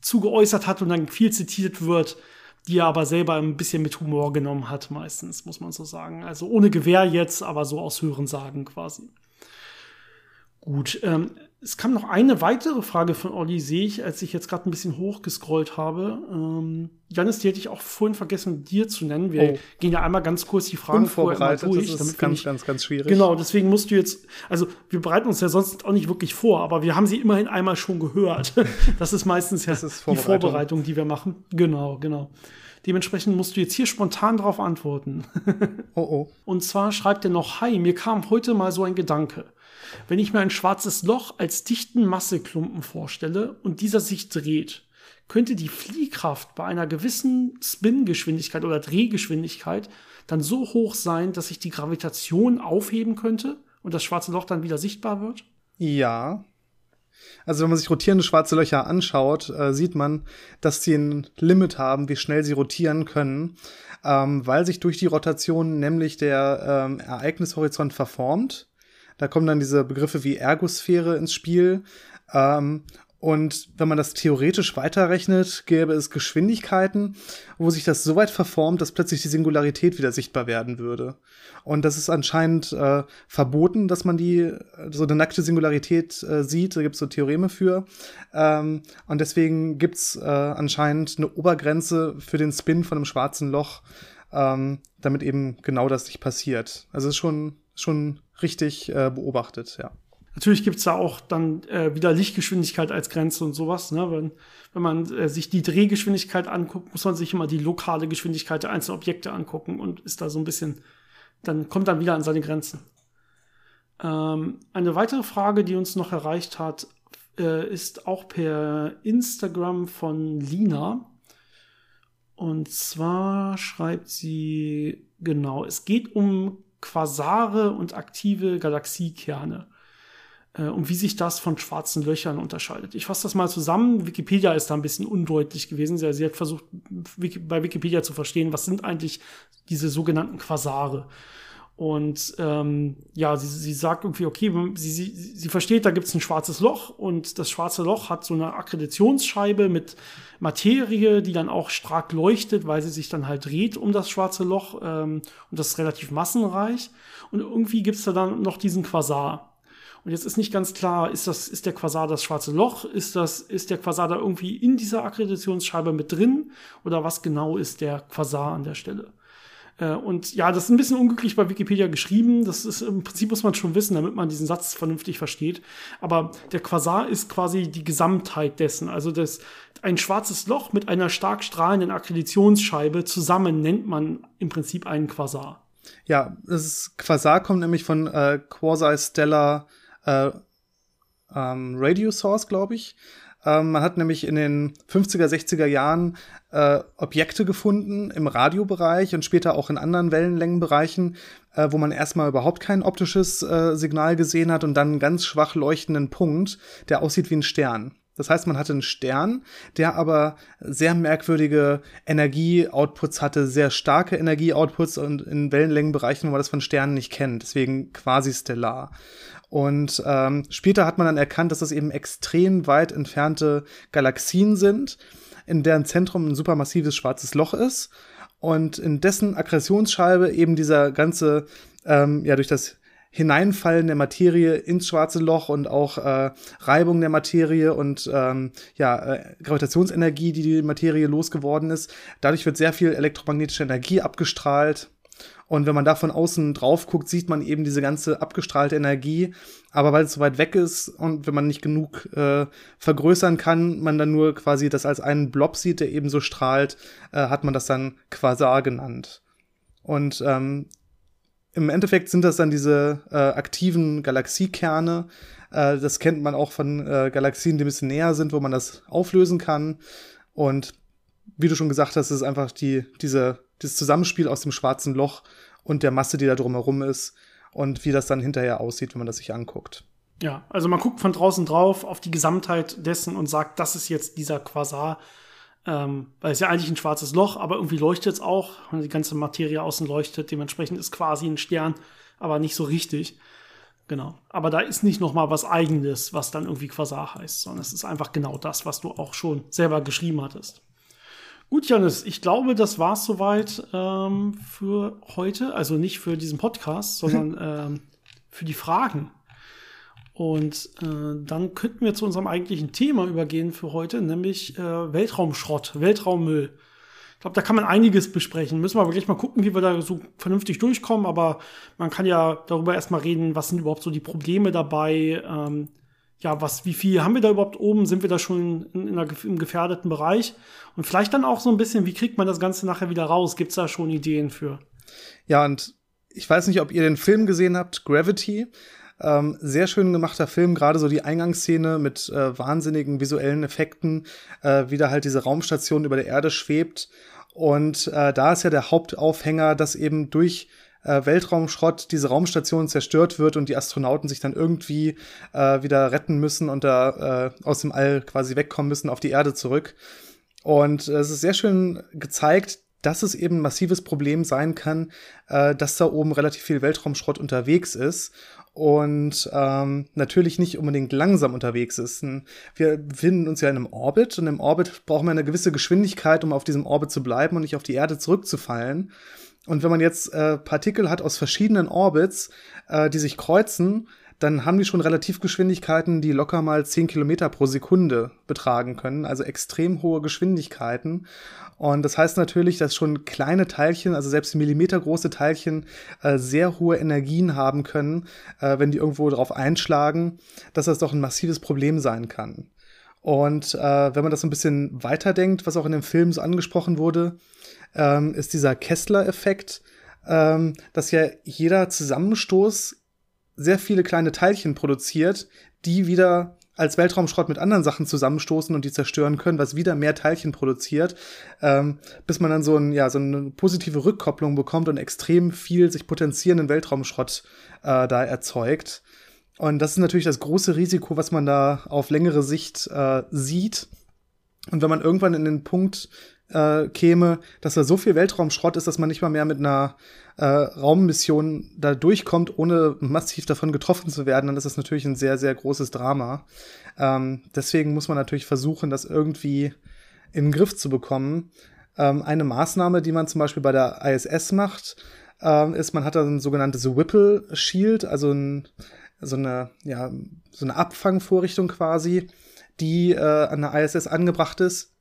zu geäußert hat und dann viel zitiert wird die er aber selber ein bisschen mit Humor genommen hat, meistens, muss man so sagen. Also ohne Gewehr jetzt, aber so aus Hören sagen quasi. Gut, ähm, es kam noch eine weitere Frage von Olli, sehe ich, als ich jetzt gerade ein bisschen hochgescrollt habe. Ähm, Janis, die hätte ich auch vorhin vergessen, dir zu nennen. Wir oh. gehen ja einmal ganz kurz die Fragen vorher mal durch. Das ist ganz, ich, ganz, ganz schwierig. Genau, deswegen musst du jetzt, also wir bereiten uns ja sonst auch nicht wirklich vor, aber wir haben sie immerhin einmal schon gehört. Das ist meistens ja ist Vorbereitung. die Vorbereitung, die wir machen. Genau, genau. Dementsprechend musst du jetzt hier spontan darauf antworten. oh oh. Und zwar schreibt er noch, hi, mir kam heute mal so ein Gedanke. Wenn ich mir ein schwarzes Loch als dichten Masseklumpen vorstelle und dieser sich dreht, könnte die Fliehkraft bei einer gewissen Spin-Geschwindigkeit oder Drehgeschwindigkeit dann so hoch sein, dass sich die Gravitation aufheben könnte und das schwarze Loch dann wieder sichtbar wird? Ja. Also wenn man sich rotierende schwarze Löcher anschaut, äh, sieht man, dass sie ein Limit haben, wie schnell sie rotieren können, ähm, weil sich durch die Rotation nämlich der ähm, Ereignishorizont verformt da kommen dann diese Begriffe wie Ergosphäre ins Spiel. Ähm, und wenn man das theoretisch weiterrechnet, gäbe es Geschwindigkeiten, wo sich das so weit verformt, dass plötzlich die Singularität wieder sichtbar werden würde. Und das ist anscheinend äh, verboten, dass man die so eine nackte Singularität äh, sieht. Da gibt es so Theoreme für. Ähm, und deswegen gibt's äh, anscheinend eine Obergrenze für den Spin von einem schwarzen Loch, ähm, damit eben genau das nicht passiert. Also es ist schon schon richtig äh, beobachtet, ja. Natürlich gibt es da auch dann äh, wieder Lichtgeschwindigkeit als Grenze und sowas. Ne? Wenn, wenn man äh, sich die Drehgeschwindigkeit anguckt, muss man sich immer die lokale Geschwindigkeit der einzelnen Objekte angucken und ist da so ein bisschen, dann kommt dann wieder an seine Grenzen. Ähm, eine weitere Frage, die uns noch erreicht hat, äh, ist auch per Instagram von Lina. Und zwar schreibt sie, genau, es geht um Quasare und aktive Galaxiekerne und wie sich das von schwarzen Löchern unterscheidet. Ich fasse das mal zusammen. Wikipedia ist da ein bisschen undeutlich gewesen. Sie, sie hat versucht, bei Wikipedia zu verstehen, was sind eigentlich diese sogenannten Quasare. Und ähm, ja, sie, sie sagt irgendwie, okay, sie, sie, sie versteht, da gibt es ein schwarzes Loch und das schwarze Loch hat so eine Akkreditionsscheibe mit Materie, die dann auch stark leuchtet, weil sie sich dann halt dreht um das schwarze Loch ähm, und das ist relativ massenreich. Und irgendwie gibt es da dann noch diesen Quasar. Und jetzt ist nicht ganz klar, ist das, ist der Quasar das schwarze Loch? Ist das, ist der Quasar da irgendwie in dieser Akkreditionsscheibe mit drin? Oder was genau ist der Quasar an der Stelle? Äh, und ja, das ist ein bisschen unglücklich bei Wikipedia geschrieben. Das ist im Prinzip muss man schon wissen, damit man diesen Satz vernünftig versteht. Aber der Quasar ist quasi die Gesamtheit dessen. Also das, ein schwarzes Loch mit einer stark strahlenden Akkreditionsscheibe zusammen nennt man im Prinzip einen Quasar. Ja, das ist, Quasar kommt nämlich von äh, Quasi-Stellar äh, ähm, Radio Source, glaube ich. Ähm, man hat nämlich in den 50er, 60er Jahren äh, Objekte gefunden im Radiobereich und später auch in anderen Wellenlängenbereichen, äh, wo man erstmal überhaupt kein optisches äh, Signal gesehen hat und dann einen ganz schwach leuchtenden Punkt, der aussieht wie ein Stern. Das heißt, man hatte einen Stern, der aber sehr merkwürdige Energie-Outputs hatte, sehr starke Energie-Outputs und in Wellenlängenbereichen, wo man das von Sternen nicht kennt, deswegen quasi stellar. Und ähm, später hat man dann erkannt, dass das eben extrem weit entfernte Galaxien sind, in deren Zentrum ein supermassives schwarzes Loch ist und in dessen Aggressionsscheibe eben dieser ganze, ähm, ja, durch das Hineinfallen der Materie ins schwarze Loch und auch äh, Reibung der Materie und ähm, ja, äh, Gravitationsenergie, die die Materie losgeworden ist. Dadurch wird sehr viel elektromagnetische Energie abgestrahlt und wenn man da von außen drauf guckt, sieht man eben diese ganze abgestrahlte Energie. Aber weil es so weit weg ist und wenn man nicht genug äh, vergrößern kann, man dann nur quasi das als einen Blob sieht, der eben so strahlt, äh, hat man das dann Quasar genannt. Und ähm, im Endeffekt sind das dann diese äh, aktiven Galaxiekerne. Äh, das kennt man auch von äh, Galaxien, die ein bisschen näher sind, wo man das auflösen kann. Und wie du schon gesagt hast, ist einfach die, diese das Zusammenspiel aus dem schwarzen Loch und der Masse, die da drumherum ist und wie das dann hinterher aussieht, wenn man das sich anguckt. Ja, also man guckt von draußen drauf auf die Gesamtheit dessen und sagt, das ist jetzt dieser Quasar, ähm, weil es ja eigentlich ein schwarzes Loch, aber irgendwie leuchtet es auch, wenn die ganze Materie außen leuchtet, dementsprechend ist quasi ein Stern, aber nicht so richtig. Genau. Aber da ist nicht noch mal was Eigenes, was dann irgendwie Quasar heißt, sondern es ist einfach genau das, was du auch schon selber geschrieben hattest. Gut, Janis, ich glaube, das war's soweit ähm, für heute. Also nicht für diesen Podcast, sondern ähm, für die Fragen. Und äh, dann könnten wir zu unserem eigentlichen Thema übergehen für heute, nämlich äh, Weltraumschrott, Weltraummüll. Ich glaube, da kann man einiges besprechen. Müssen wir aber gleich mal gucken, wie wir da so vernünftig durchkommen. Aber man kann ja darüber erstmal reden, was sind überhaupt so die Probleme dabei. Ähm, ja, was, wie viel haben wir da überhaupt oben? Sind wir da schon in, in einer, im gefährdeten Bereich? Und vielleicht dann auch so ein bisschen, wie kriegt man das Ganze nachher wieder raus? Gibt es da schon Ideen für? Ja, und ich weiß nicht, ob ihr den Film gesehen habt, Gravity. Ähm, sehr schön gemachter Film, gerade so die Eingangsszene mit äh, wahnsinnigen visuellen Effekten, äh, wie da halt diese Raumstation über der Erde schwebt. Und äh, da ist ja der Hauptaufhänger, dass eben durch äh, Weltraumschrott diese Raumstation zerstört wird und die Astronauten sich dann irgendwie äh, wieder retten müssen und da äh, aus dem All quasi wegkommen müssen auf die Erde zurück. Und äh, es ist sehr schön gezeigt, dass es eben ein massives Problem sein kann, äh, dass da oben relativ viel Weltraumschrott unterwegs ist und ähm, natürlich nicht unbedingt langsam unterwegs ist. Wir befinden uns ja in einem Orbit und im Orbit brauchen wir eine gewisse Geschwindigkeit, um auf diesem Orbit zu bleiben und nicht auf die Erde zurückzufallen. Und wenn man jetzt äh, Partikel hat aus verschiedenen Orbits, äh, die sich kreuzen, dann haben die schon Relativgeschwindigkeiten, die locker mal 10 Kilometer pro Sekunde betragen können, also extrem hohe Geschwindigkeiten. Und das heißt natürlich, dass schon kleine Teilchen, also selbst millimetergroße Teilchen, äh, sehr hohe Energien haben können, äh, wenn die irgendwo drauf einschlagen, dass das doch ein massives Problem sein kann. Und äh, wenn man das so ein bisschen weiterdenkt, was auch in dem Film so angesprochen wurde, ähm, ist dieser Kessler-Effekt, ähm, dass ja jeder Zusammenstoß sehr viele kleine Teilchen produziert, die wieder als Weltraumschrott mit anderen Sachen zusammenstoßen und die zerstören können, was wieder mehr Teilchen produziert, ähm, bis man dann so, ein, ja, so eine positive Rückkopplung bekommt und extrem viel sich potenzierenden Weltraumschrott äh, da erzeugt. Und das ist natürlich das große Risiko, was man da auf längere Sicht äh, sieht. Und wenn man irgendwann in den Punkt äh, käme, dass da so viel Weltraumschrott ist, dass man nicht mal mehr mit einer äh, Raummission da durchkommt, ohne massiv davon getroffen zu werden, dann ist das natürlich ein sehr, sehr großes Drama. Ähm, deswegen muss man natürlich versuchen, das irgendwie in den Griff zu bekommen. Ähm, eine Maßnahme, die man zum Beispiel bei der ISS macht, ähm, ist, man hat da ein sogenanntes Whipple Shield, also ein, so eine, ja, so eine Abfangvorrichtung quasi, die äh, an der ISS angebracht ist.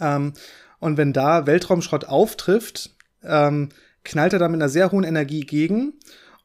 Ähm, und wenn da Weltraumschrott auftrifft, ähm, knallt er da mit einer sehr hohen Energie gegen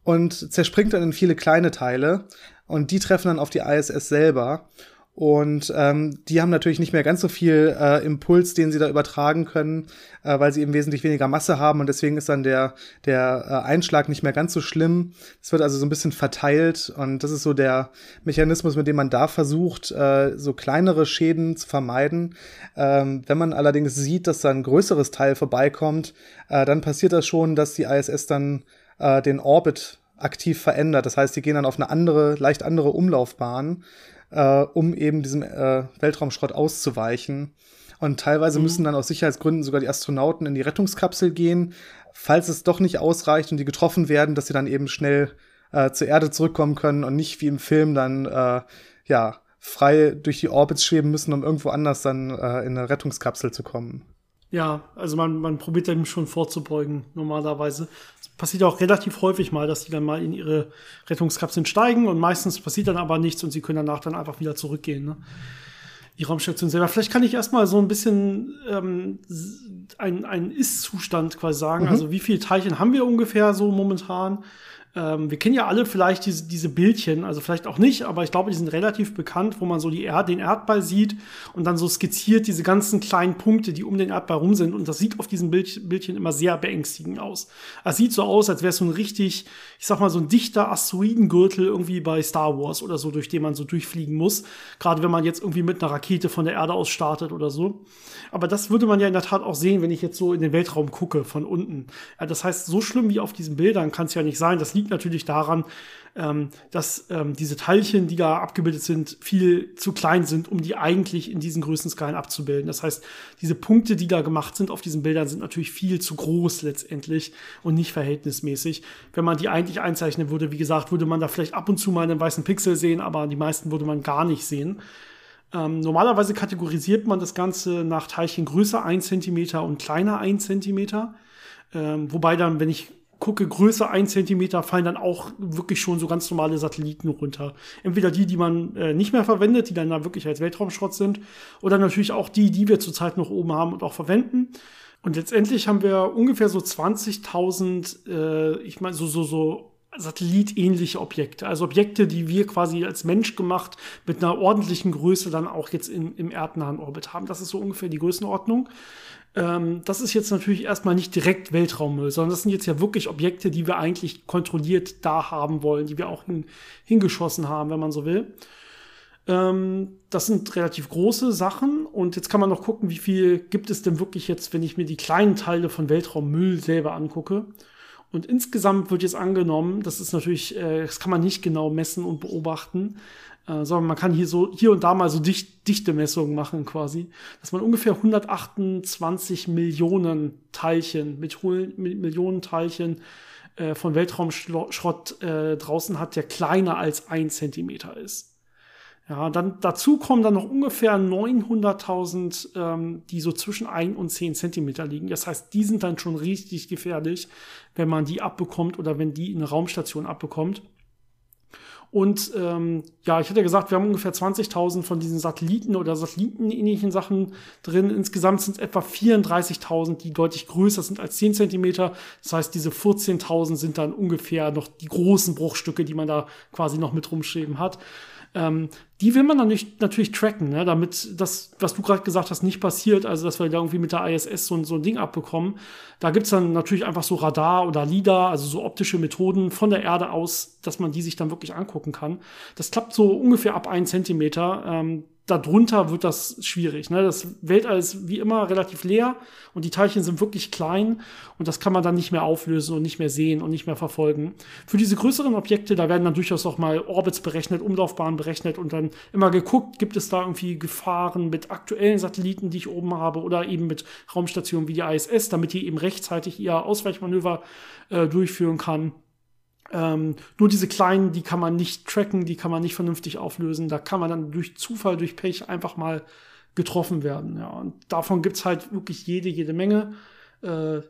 und zerspringt dann in viele kleine Teile. Und die treffen dann auf die ISS selber. Und ähm, die haben natürlich nicht mehr ganz so viel äh, Impuls, den sie da übertragen können, äh, weil sie eben wesentlich weniger Masse haben und deswegen ist dann der, der äh, Einschlag nicht mehr ganz so schlimm. Es wird also so ein bisschen verteilt und das ist so der Mechanismus, mit dem man da versucht, äh, so kleinere Schäden zu vermeiden. Ähm, wenn man allerdings sieht, dass da ein größeres Teil vorbeikommt, äh, dann passiert das schon, dass die ISS dann äh, den Orbit aktiv verändert. Das heißt, die gehen dann auf eine andere, leicht andere Umlaufbahn äh, um eben diesem äh, Weltraumschrott auszuweichen. Und teilweise mhm. müssen dann aus Sicherheitsgründen sogar die Astronauten in die Rettungskapsel gehen, falls es doch nicht ausreicht und die getroffen werden, dass sie dann eben schnell äh, zur Erde zurückkommen können und nicht wie im Film dann äh, ja frei durch die Orbits schweben müssen, um irgendwo anders dann äh, in eine Rettungskapsel zu kommen. Ja, also man, man probiert dem schon vorzubeugen, normalerweise passiert auch relativ häufig mal, dass die dann mal in ihre Rettungskapseln steigen und meistens passiert dann aber nichts und sie können danach dann einfach wieder zurückgehen. Ne? Die Raumstation selber. Vielleicht kann ich erstmal so ein bisschen ähm, einen Ist-Zustand quasi sagen. Mhm. Also wie viele Teilchen haben wir ungefähr so momentan? Ähm, wir kennen ja alle vielleicht diese, diese Bildchen, also vielleicht auch nicht, aber ich glaube, die sind relativ bekannt, wo man so die Erd den Erdball sieht und dann so skizziert diese ganzen kleinen Punkte, die um den Erdball rum sind. Und das sieht auf diesen Bild, Bildchen immer sehr beängstigend aus. Es sieht so aus, als wäre es so ein richtig, ich sag mal, so ein dichter Asteroidengürtel irgendwie bei Star Wars oder so, durch den man so durchfliegen muss. Gerade wenn man jetzt irgendwie mit einer Rakete von der Erde aus startet oder so. Aber das würde man ja in der Tat auch sehen, wenn ich jetzt so in den Weltraum gucke von unten. Ja, das heißt, so schlimm wie auf diesen Bildern kann es ja nicht sein. Das liegt liegt natürlich daran, ähm, dass ähm, diese Teilchen, die da abgebildet sind, viel zu klein sind, um die eigentlich in diesen Größenskalen abzubilden. Das heißt, diese Punkte, die da gemacht sind auf diesen Bildern, sind natürlich viel zu groß letztendlich und nicht verhältnismäßig. Wenn man die eigentlich einzeichnen würde, wie gesagt, würde man da vielleicht ab und zu mal einen weißen Pixel sehen, aber die meisten würde man gar nicht sehen. Ähm, normalerweise kategorisiert man das Ganze nach Teilchen größer 1 cm und kleiner 1 cm. Ähm, wobei dann, wenn ich gucke, größer 1 cm fallen dann auch wirklich schon so ganz normale Satelliten runter. Entweder die, die man äh, nicht mehr verwendet, die dann da wirklich als Weltraumschrott sind, oder natürlich auch die, die wir zurzeit noch oben haben und auch verwenden. Und letztendlich haben wir ungefähr so 20.000, äh, ich meine, so, so, so satellitähnliche Objekte. Also Objekte, die wir quasi als Mensch gemacht mit einer ordentlichen Größe dann auch jetzt in, im erdnahen Orbit haben. Das ist so ungefähr die Größenordnung. Ähm, das ist jetzt natürlich erstmal nicht direkt Weltraummüll, sondern das sind jetzt ja wirklich Objekte, die wir eigentlich kontrolliert da haben wollen, die wir auch hin, hingeschossen haben, wenn man so will. Ähm, das sind relativ große Sachen und jetzt kann man noch gucken, wie viel gibt es denn wirklich jetzt, wenn ich mir die kleinen Teile von Weltraummüll selber angucke. Und insgesamt wird jetzt angenommen, das ist natürlich, äh, das kann man nicht genau messen und beobachten, äh, sondern man kann hier so hier und da mal so dicht, dichte Messungen machen quasi, dass man ungefähr 128 Millionen Teilchen mit, Millionen Teilchen äh, von Weltraumschrott äh, draußen hat, der kleiner als ein Zentimeter ist. Ja, dann dazu kommen dann noch ungefähr 900.000, ähm, die so zwischen 1 und 10 Zentimeter liegen. Das heißt, die sind dann schon richtig gefährlich, wenn man die abbekommt oder wenn die in eine Raumstation abbekommt. Und ähm, ja, ich hatte gesagt, wir haben ungefähr 20.000 von diesen Satelliten oder satellitenähnlichen Sachen drin. Insgesamt sind es etwa 34.000, die deutlich größer sind als 10 Zentimeter. Das heißt, diese 14.000 sind dann ungefähr noch die großen Bruchstücke, die man da quasi noch mit rumschreiben hat. Ähm, die will man dann nicht, natürlich tracken, ne, damit das, was du gerade gesagt hast, nicht passiert, also dass wir da irgendwie mit der ISS so, so ein Ding abbekommen. Da gibt's dann natürlich einfach so Radar oder LIDAR, also so optische Methoden von der Erde aus, dass man die sich dann wirklich angucken kann. Das klappt so ungefähr ab einen Zentimeter. Ähm, darunter wird das schwierig. Ne? Das Weltall ist wie immer relativ leer und die Teilchen sind wirklich klein und das kann man dann nicht mehr auflösen und nicht mehr sehen und nicht mehr verfolgen. Für diese größeren Objekte, da werden dann durchaus auch mal Orbits berechnet, Umlaufbahnen berechnet und dann immer geguckt, gibt es da irgendwie Gefahren mit aktuellen Satelliten, die ich oben habe oder eben mit Raumstationen wie die ISS, damit die eben rechtzeitig ihr Ausweichmanöver äh, durchführen kann. Ähm, nur diese kleinen, die kann man nicht tracken, die kann man nicht vernünftig auflösen. Da kann man dann durch Zufall, durch Pech einfach mal getroffen werden. Ja. Und davon gibt's halt wirklich jede, jede Menge. Äh,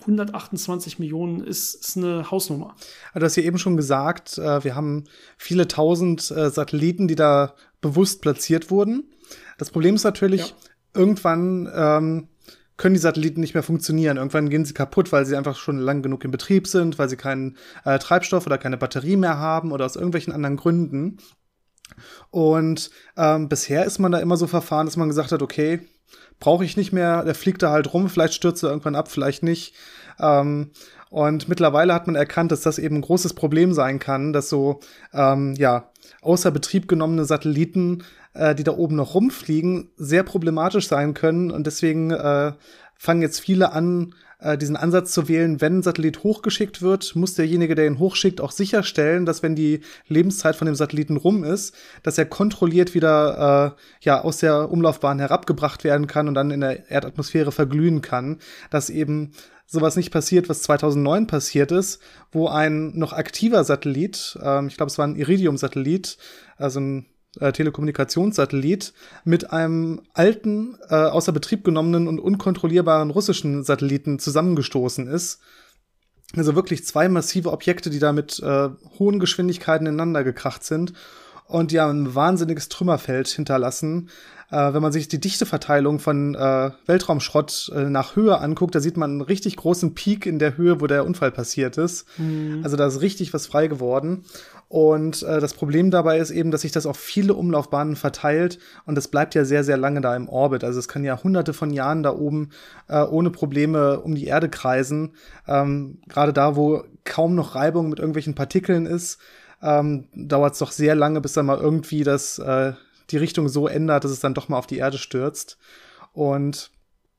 128 Millionen ist, ist eine Hausnummer. Du hast ja eben schon gesagt, äh, wir haben viele tausend äh, Satelliten, die da bewusst platziert wurden. Das Problem ist natürlich, ja. irgendwann ähm, können die Satelliten nicht mehr funktionieren. Irgendwann gehen sie kaputt, weil sie einfach schon lang genug in Betrieb sind, weil sie keinen äh, Treibstoff oder keine Batterie mehr haben oder aus irgendwelchen anderen Gründen. Und ähm, bisher ist man da immer so verfahren, dass man gesagt hat, okay, brauche ich nicht mehr, der fliegt da halt rum, vielleicht stürzt er irgendwann ab, vielleicht nicht. Ähm, und mittlerweile hat man erkannt, dass das eben ein großes Problem sein kann, dass so ähm, ja außer Betrieb genommene Satelliten äh, die da oben noch rumfliegen, sehr problematisch sein können. Und deswegen äh, fangen jetzt viele an, äh, diesen Ansatz zu wählen, wenn ein Satellit hochgeschickt wird, muss derjenige, der ihn hochschickt, auch sicherstellen, dass wenn die Lebenszeit von dem Satelliten rum ist, dass er kontrolliert wieder äh, ja aus der Umlaufbahn herabgebracht werden kann und dann in der Erdatmosphäre verglühen kann, dass eben sowas nicht passiert, was 2009 passiert ist, wo ein noch aktiver Satellit, ähm, ich glaube, es war ein Iridium-Satellit, also ein äh, Telekommunikationssatellit mit einem alten, äh, außer Betrieb genommenen und unkontrollierbaren russischen Satelliten zusammengestoßen ist. Also wirklich zwei massive Objekte, die da mit äh, hohen Geschwindigkeiten ineinander gekracht sind und die haben ein wahnsinniges Trümmerfeld hinterlassen. Äh, wenn man sich die Dichteverteilung von äh, Weltraumschrott äh, nach Höhe anguckt, da sieht man einen richtig großen Peak in der Höhe, wo der Unfall passiert ist. Mhm. Also da ist richtig was frei geworden. Und äh, das Problem dabei ist eben, dass sich das auf viele Umlaufbahnen verteilt und es bleibt ja sehr, sehr lange da im Orbit. Also es kann ja hunderte von Jahren da oben äh, ohne Probleme um die Erde kreisen. Ähm, Gerade da, wo kaum noch Reibung mit irgendwelchen Partikeln ist, ähm, dauert es doch sehr lange, bis dann mal irgendwie das, äh, die Richtung so ändert, dass es dann doch mal auf die Erde stürzt. Und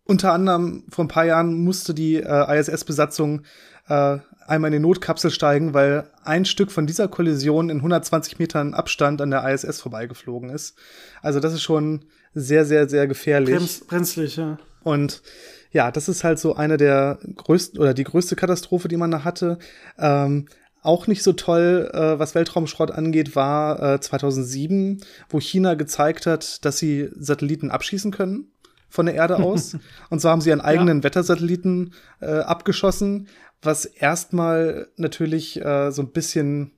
unter anderem vor ein paar Jahren musste die äh, ISS-Besatzung äh, einmal in die Notkapsel steigen, weil ein Stück von dieser Kollision in 120 Metern Abstand an der ISS vorbeigeflogen ist. Also das ist schon sehr, sehr, sehr gefährlich. Brems, brenzlig, ja. Und ja, das ist halt so eine der größten oder die größte Katastrophe, die man da hatte. Ähm, Auch nicht so toll, äh, was Weltraumschrott angeht, war äh, 2007, wo China gezeigt hat, dass sie Satelliten abschießen können von der Erde aus. Und zwar haben sie ihren eigenen ja. Wettersatelliten äh, abgeschossen, was erstmal natürlich äh, so ein bisschen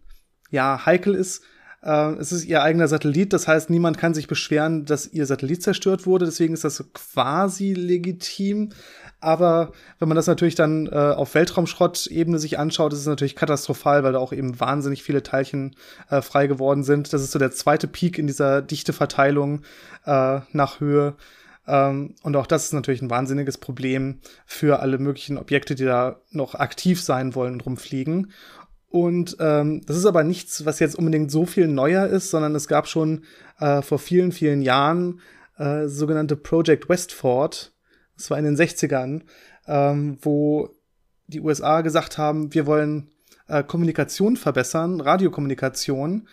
ja heikel ist. Äh, es ist ihr eigener Satellit, das heißt, niemand kann sich beschweren, dass ihr Satellit zerstört wurde. Deswegen ist das so quasi legitim. Aber wenn man das natürlich dann äh, auf Weltraumschrott-Ebene sich anschaut, ist es natürlich katastrophal, weil da auch eben wahnsinnig viele Teilchen äh, frei geworden sind. Das ist so der zweite Peak in dieser Dichteverteilung äh, nach Höhe. Ähm, und auch das ist natürlich ein wahnsinniges Problem für alle möglichen Objekte, die da noch aktiv sein wollen und rumfliegen. Und ähm, das ist aber nichts, was jetzt unbedingt so viel neuer ist, sondern es gab schon äh, vor vielen, vielen Jahren äh, sogenannte Project Westford. Das war in den 60ern, ähm, wo die USA gesagt haben, wir wollen äh, Kommunikation verbessern, Radiokommunikation.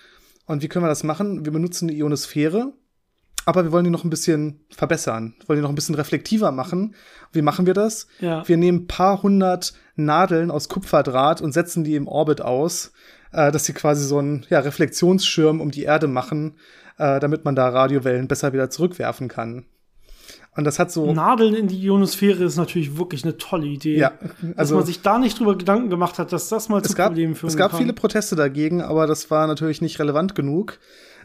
Und wie können wir das machen? Wir benutzen die Ionosphäre aber wir wollen die noch ein bisschen verbessern, wollen die noch ein bisschen reflektiver machen. Wie machen wir das? Ja. Wir nehmen ein paar hundert Nadeln aus Kupferdraht und setzen die im Orbit aus, äh, dass sie quasi so einen ja, Reflexionsschirm um die Erde machen, äh, damit man da Radiowellen besser wieder zurückwerfen kann. Und das hat so. Nadeln in die Ionosphäre ist natürlich wirklich eine tolle Idee. Ja, also. Dass man sich da nicht drüber Gedanken gemacht hat, dass das mal zu gab, Problemen führen Es gab kann. viele Proteste dagegen, aber das war natürlich nicht relevant genug.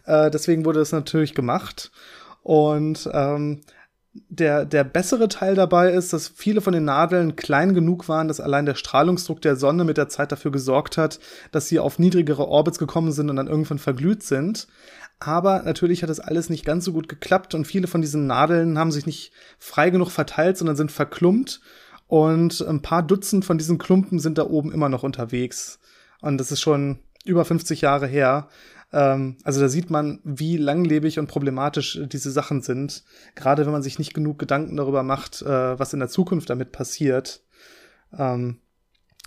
Äh, deswegen wurde es natürlich gemacht. Und ähm, der, der bessere Teil dabei ist, dass viele von den Nadeln klein genug waren, dass allein der Strahlungsdruck der Sonne mit der Zeit dafür gesorgt hat, dass sie auf niedrigere Orbits gekommen sind und dann irgendwann verglüht sind. Aber natürlich hat das alles nicht ganz so gut geklappt und viele von diesen Nadeln haben sich nicht frei genug verteilt, sondern sind verklumpt. Und ein paar Dutzend von diesen Klumpen sind da oben immer noch unterwegs. Und das ist schon über 50 Jahre her. Ähm, also da sieht man, wie langlebig und problematisch diese Sachen sind. Gerade wenn man sich nicht genug Gedanken darüber macht, äh, was in der Zukunft damit passiert. Ähm,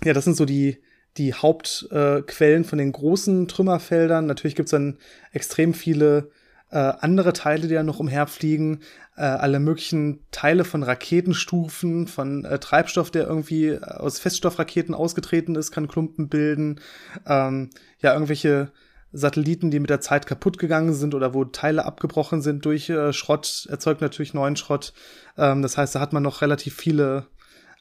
ja, das sind so die, die Hauptquellen äh, von den großen Trümmerfeldern. Natürlich gibt's dann extrem viele äh, andere Teile, die da noch umherfliegen. Äh, alle möglichen Teile von Raketenstufen, von äh, Treibstoff, der irgendwie aus Feststoffraketen ausgetreten ist, kann Klumpen bilden. Ähm, ja, irgendwelche Satelliten, die mit der Zeit kaputt gegangen sind oder wo Teile abgebrochen sind durch äh, Schrott, erzeugt natürlich neuen Schrott. Ähm, das heißt, da hat man noch relativ viele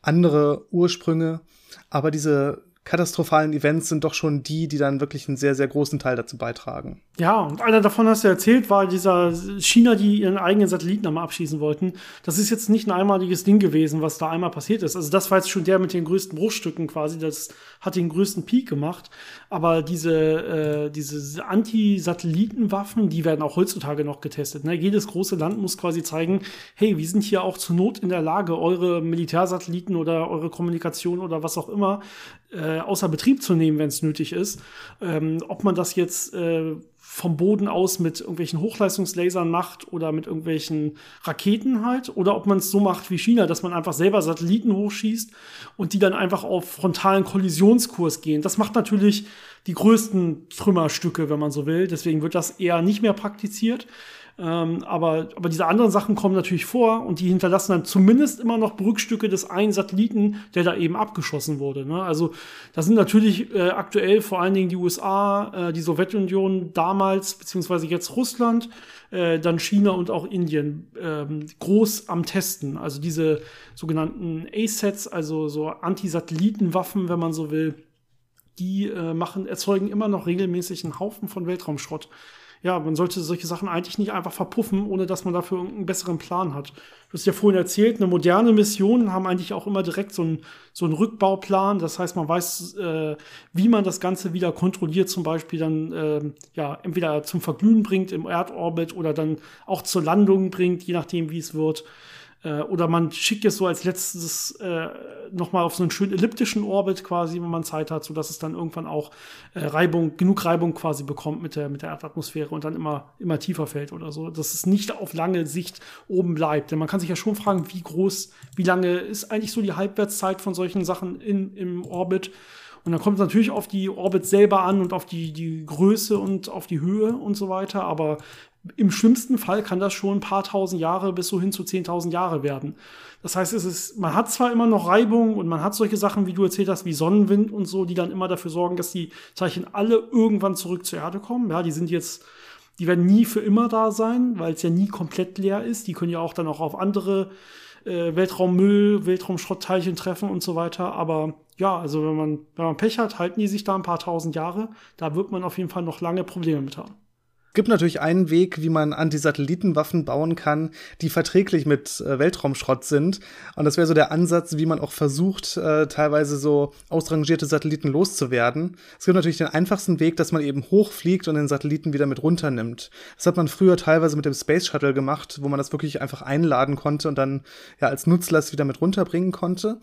andere Ursprünge. Aber diese katastrophalen Events sind doch schon die, die dann wirklich einen sehr, sehr großen Teil dazu beitragen. Ja, und einer davon hast du erzählt, war dieser China, die ihren eigenen Satelliten einmal abschießen wollten. Das ist jetzt nicht ein einmaliges Ding gewesen, was da einmal passiert ist. Also das war jetzt schon der mit den größten Bruchstücken quasi. Das hat den größten Peak gemacht. Aber diese, äh, diese Anti-Satellitenwaffen, die werden auch heutzutage noch getestet. Ne? Jedes große Land muss quasi zeigen, hey, wir sind hier auch zur Not in der Lage, eure Militärsatelliten oder eure Kommunikation oder was auch immer äh, außer Betrieb zu nehmen, wenn es nötig ist. Ähm, ob man das jetzt äh, vom Boden aus mit irgendwelchen Hochleistungslasern macht oder mit irgendwelchen Raketen halt, oder ob man es so macht wie China, dass man einfach selber Satelliten hochschießt und die dann einfach auf frontalen Kollisionskurs gehen. Das macht natürlich die größten Trümmerstücke, wenn man so will. Deswegen wird das eher nicht mehr praktiziert. Ähm, aber, aber diese anderen Sachen kommen natürlich vor und die hinterlassen dann zumindest immer noch Brückstücke des einen Satelliten, der da eben abgeschossen wurde. Ne? Also da sind natürlich äh, aktuell vor allen Dingen die USA, äh, die Sowjetunion damals, beziehungsweise jetzt Russland, äh, dann China und auch Indien ähm, groß am Testen. Also diese sogenannten A-Sets, also so Anti-Satellitenwaffen, wenn man so will, die äh, machen, erzeugen immer noch regelmäßig einen Haufen von Weltraumschrott ja, man sollte solche Sachen eigentlich nicht einfach verpuffen, ohne dass man dafür einen besseren Plan hat. Du hast ja vorhin erzählt, eine moderne Mission haben eigentlich auch immer direkt so einen, so einen Rückbauplan. Das heißt, man weiß, äh, wie man das Ganze wieder kontrolliert, zum Beispiel dann äh, ja entweder zum Verglühen bringt im Erdorbit oder dann auch zur Landung bringt, je nachdem, wie es wird. Äh, oder man schickt es so als letztes äh, nochmal auf so einen schönen elliptischen Orbit quasi, wenn man Zeit hat, sodass es dann irgendwann auch äh, Reibung, genug Reibung quasi bekommt mit der, mit der Erdatmosphäre und dann immer, immer tiefer fällt oder so. Dass es nicht auf lange Sicht oben bleibt. Denn man kann sich ja schon fragen, wie groß, wie lange ist eigentlich so die Halbwertszeit von solchen Sachen in, im Orbit. Und dann kommt es natürlich auf die Orbit selber an und auf die, die Größe und auf die Höhe und so weiter. Aber Im schlimmsten Fall kann das schon ein paar tausend Jahre bis so hin zu 10.000 Jahre werden. Das heißt, es ist, man hat zwar immer noch Reibung und man hat solche Sachen, wie du erzählt hast, wie Sonnenwind und so, die dann immer dafür sorgen, dass die Teilchen alle irgendwann zurück zur Erde kommen. Ja, die sind jetzt, die werden nie für immer da sein, weil es ja nie komplett leer ist. Die können ja auch dann auch auf andere äh, Weltraummüll, Weltraumschrottteilchen treffen und so weiter. Aber ja, also wenn man, wenn man Pech hat, halten die sich da ein paar tausend Jahre. Da wird man auf jeden Fall noch lange Probleme mit haben gibt natürlich einen Weg, wie man Anti-Satellitenwaffen bauen kann, die verträglich mit äh, Weltraumschrott sind. Und das wäre so der Ansatz, wie man auch versucht, äh, teilweise so ausrangierte Satelliten loszuwerden. Es gibt natürlich den einfachsten Weg, dass man eben hochfliegt und den Satelliten wieder mit runternimmt. Das hat man früher teilweise mit dem Space Shuttle gemacht, wo man das wirklich einfach einladen konnte und dann ja als Nutzlast wieder mit runterbringen konnte.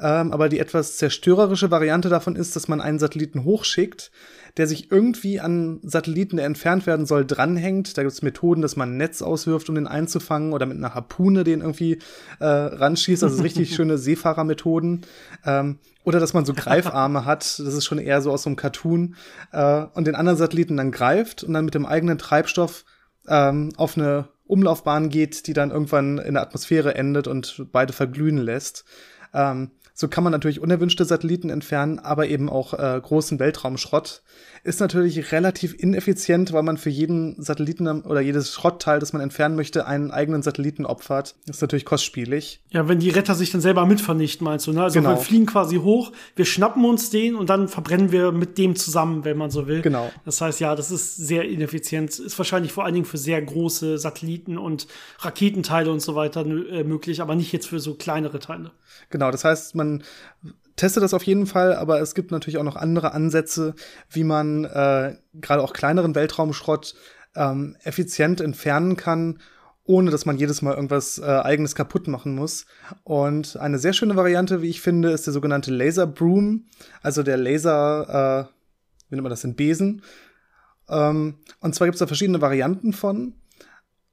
Ähm, aber die etwas zerstörerische Variante davon ist, dass man einen Satelliten hochschickt, der sich irgendwie an Satelliten, der entfernt werden soll, dranhängt. Da gibt es Methoden, dass man ein Netz auswirft, um den einzufangen oder mit einer Harpune den irgendwie äh, ranschießt. Also richtig schöne Seefahrermethoden. Ähm, oder dass man so Greifarme hat, das ist schon eher so aus so einem Cartoon, äh, und den anderen Satelliten dann greift und dann mit dem eigenen Treibstoff ähm, auf eine Umlaufbahn geht, die dann irgendwann in der Atmosphäre endet und beide verglühen lässt. Ähm, so kann man natürlich unerwünschte Satelliten entfernen, aber eben auch äh, großen Weltraumschrott ist natürlich relativ ineffizient, weil man für jeden Satelliten oder jedes Schrottteil, das man entfernen möchte, einen eigenen Satelliten opfert. Das ist natürlich kostspielig. Ja, wenn die Retter sich dann selber mitvernichten, meinst du, ne? Also genau. wir fliegen quasi hoch, wir schnappen uns den und dann verbrennen wir mit dem zusammen, wenn man so will. Genau. Das heißt, ja, das ist sehr ineffizient. Ist wahrscheinlich vor allen Dingen für sehr große Satelliten und Raketenteile und so weiter äh, möglich, aber nicht jetzt für so kleinere Teile. Genau, das heißt, man teste das auf jeden Fall, aber es gibt natürlich auch noch andere Ansätze, wie man äh, gerade auch kleineren Weltraumschrott ähm, effizient entfernen kann, ohne dass man jedes Mal irgendwas äh, eigenes kaputt machen muss. Und eine sehr schöne Variante, wie ich finde, ist der sogenannte Laser Broom, also der Laser, äh, wie nennt man das, den Besen. Ähm, und zwar gibt es da verschiedene Varianten von.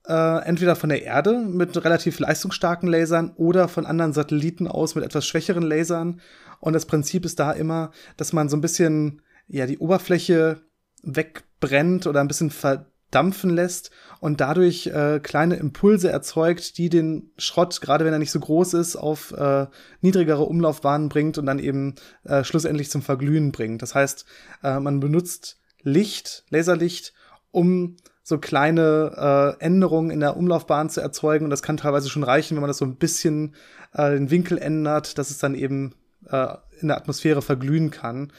Äh, entweder von der Erde mit relativ leistungsstarken Lasern oder von anderen Satelliten aus mit etwas schwächeren Lasern. Und das Prinzip ist da immer, dass man so ein bisschen, ja, die Oberfläche wegbrennt oder ein bisschen verdampfen lässt und dadurch äh, kleine Impulse erzeugt, die den Schrott, gerade wenn er nicht so groß ist, auf äh, niedrigere Umlaufbahnen bringt und dann eben äh, schlussendlich zum Verglühen bringt. Das heißt, äh, man benutzt Licht, Laserlicht, um so kleine äh, Änderungen in der Umlaufbahn zu erzeugen. Und das kann teilweise schon reichen, wenn man das so ein bisschen äh, den Winkel ändert, dass es dann eben äh, in der Atmosphäre verglühen kann.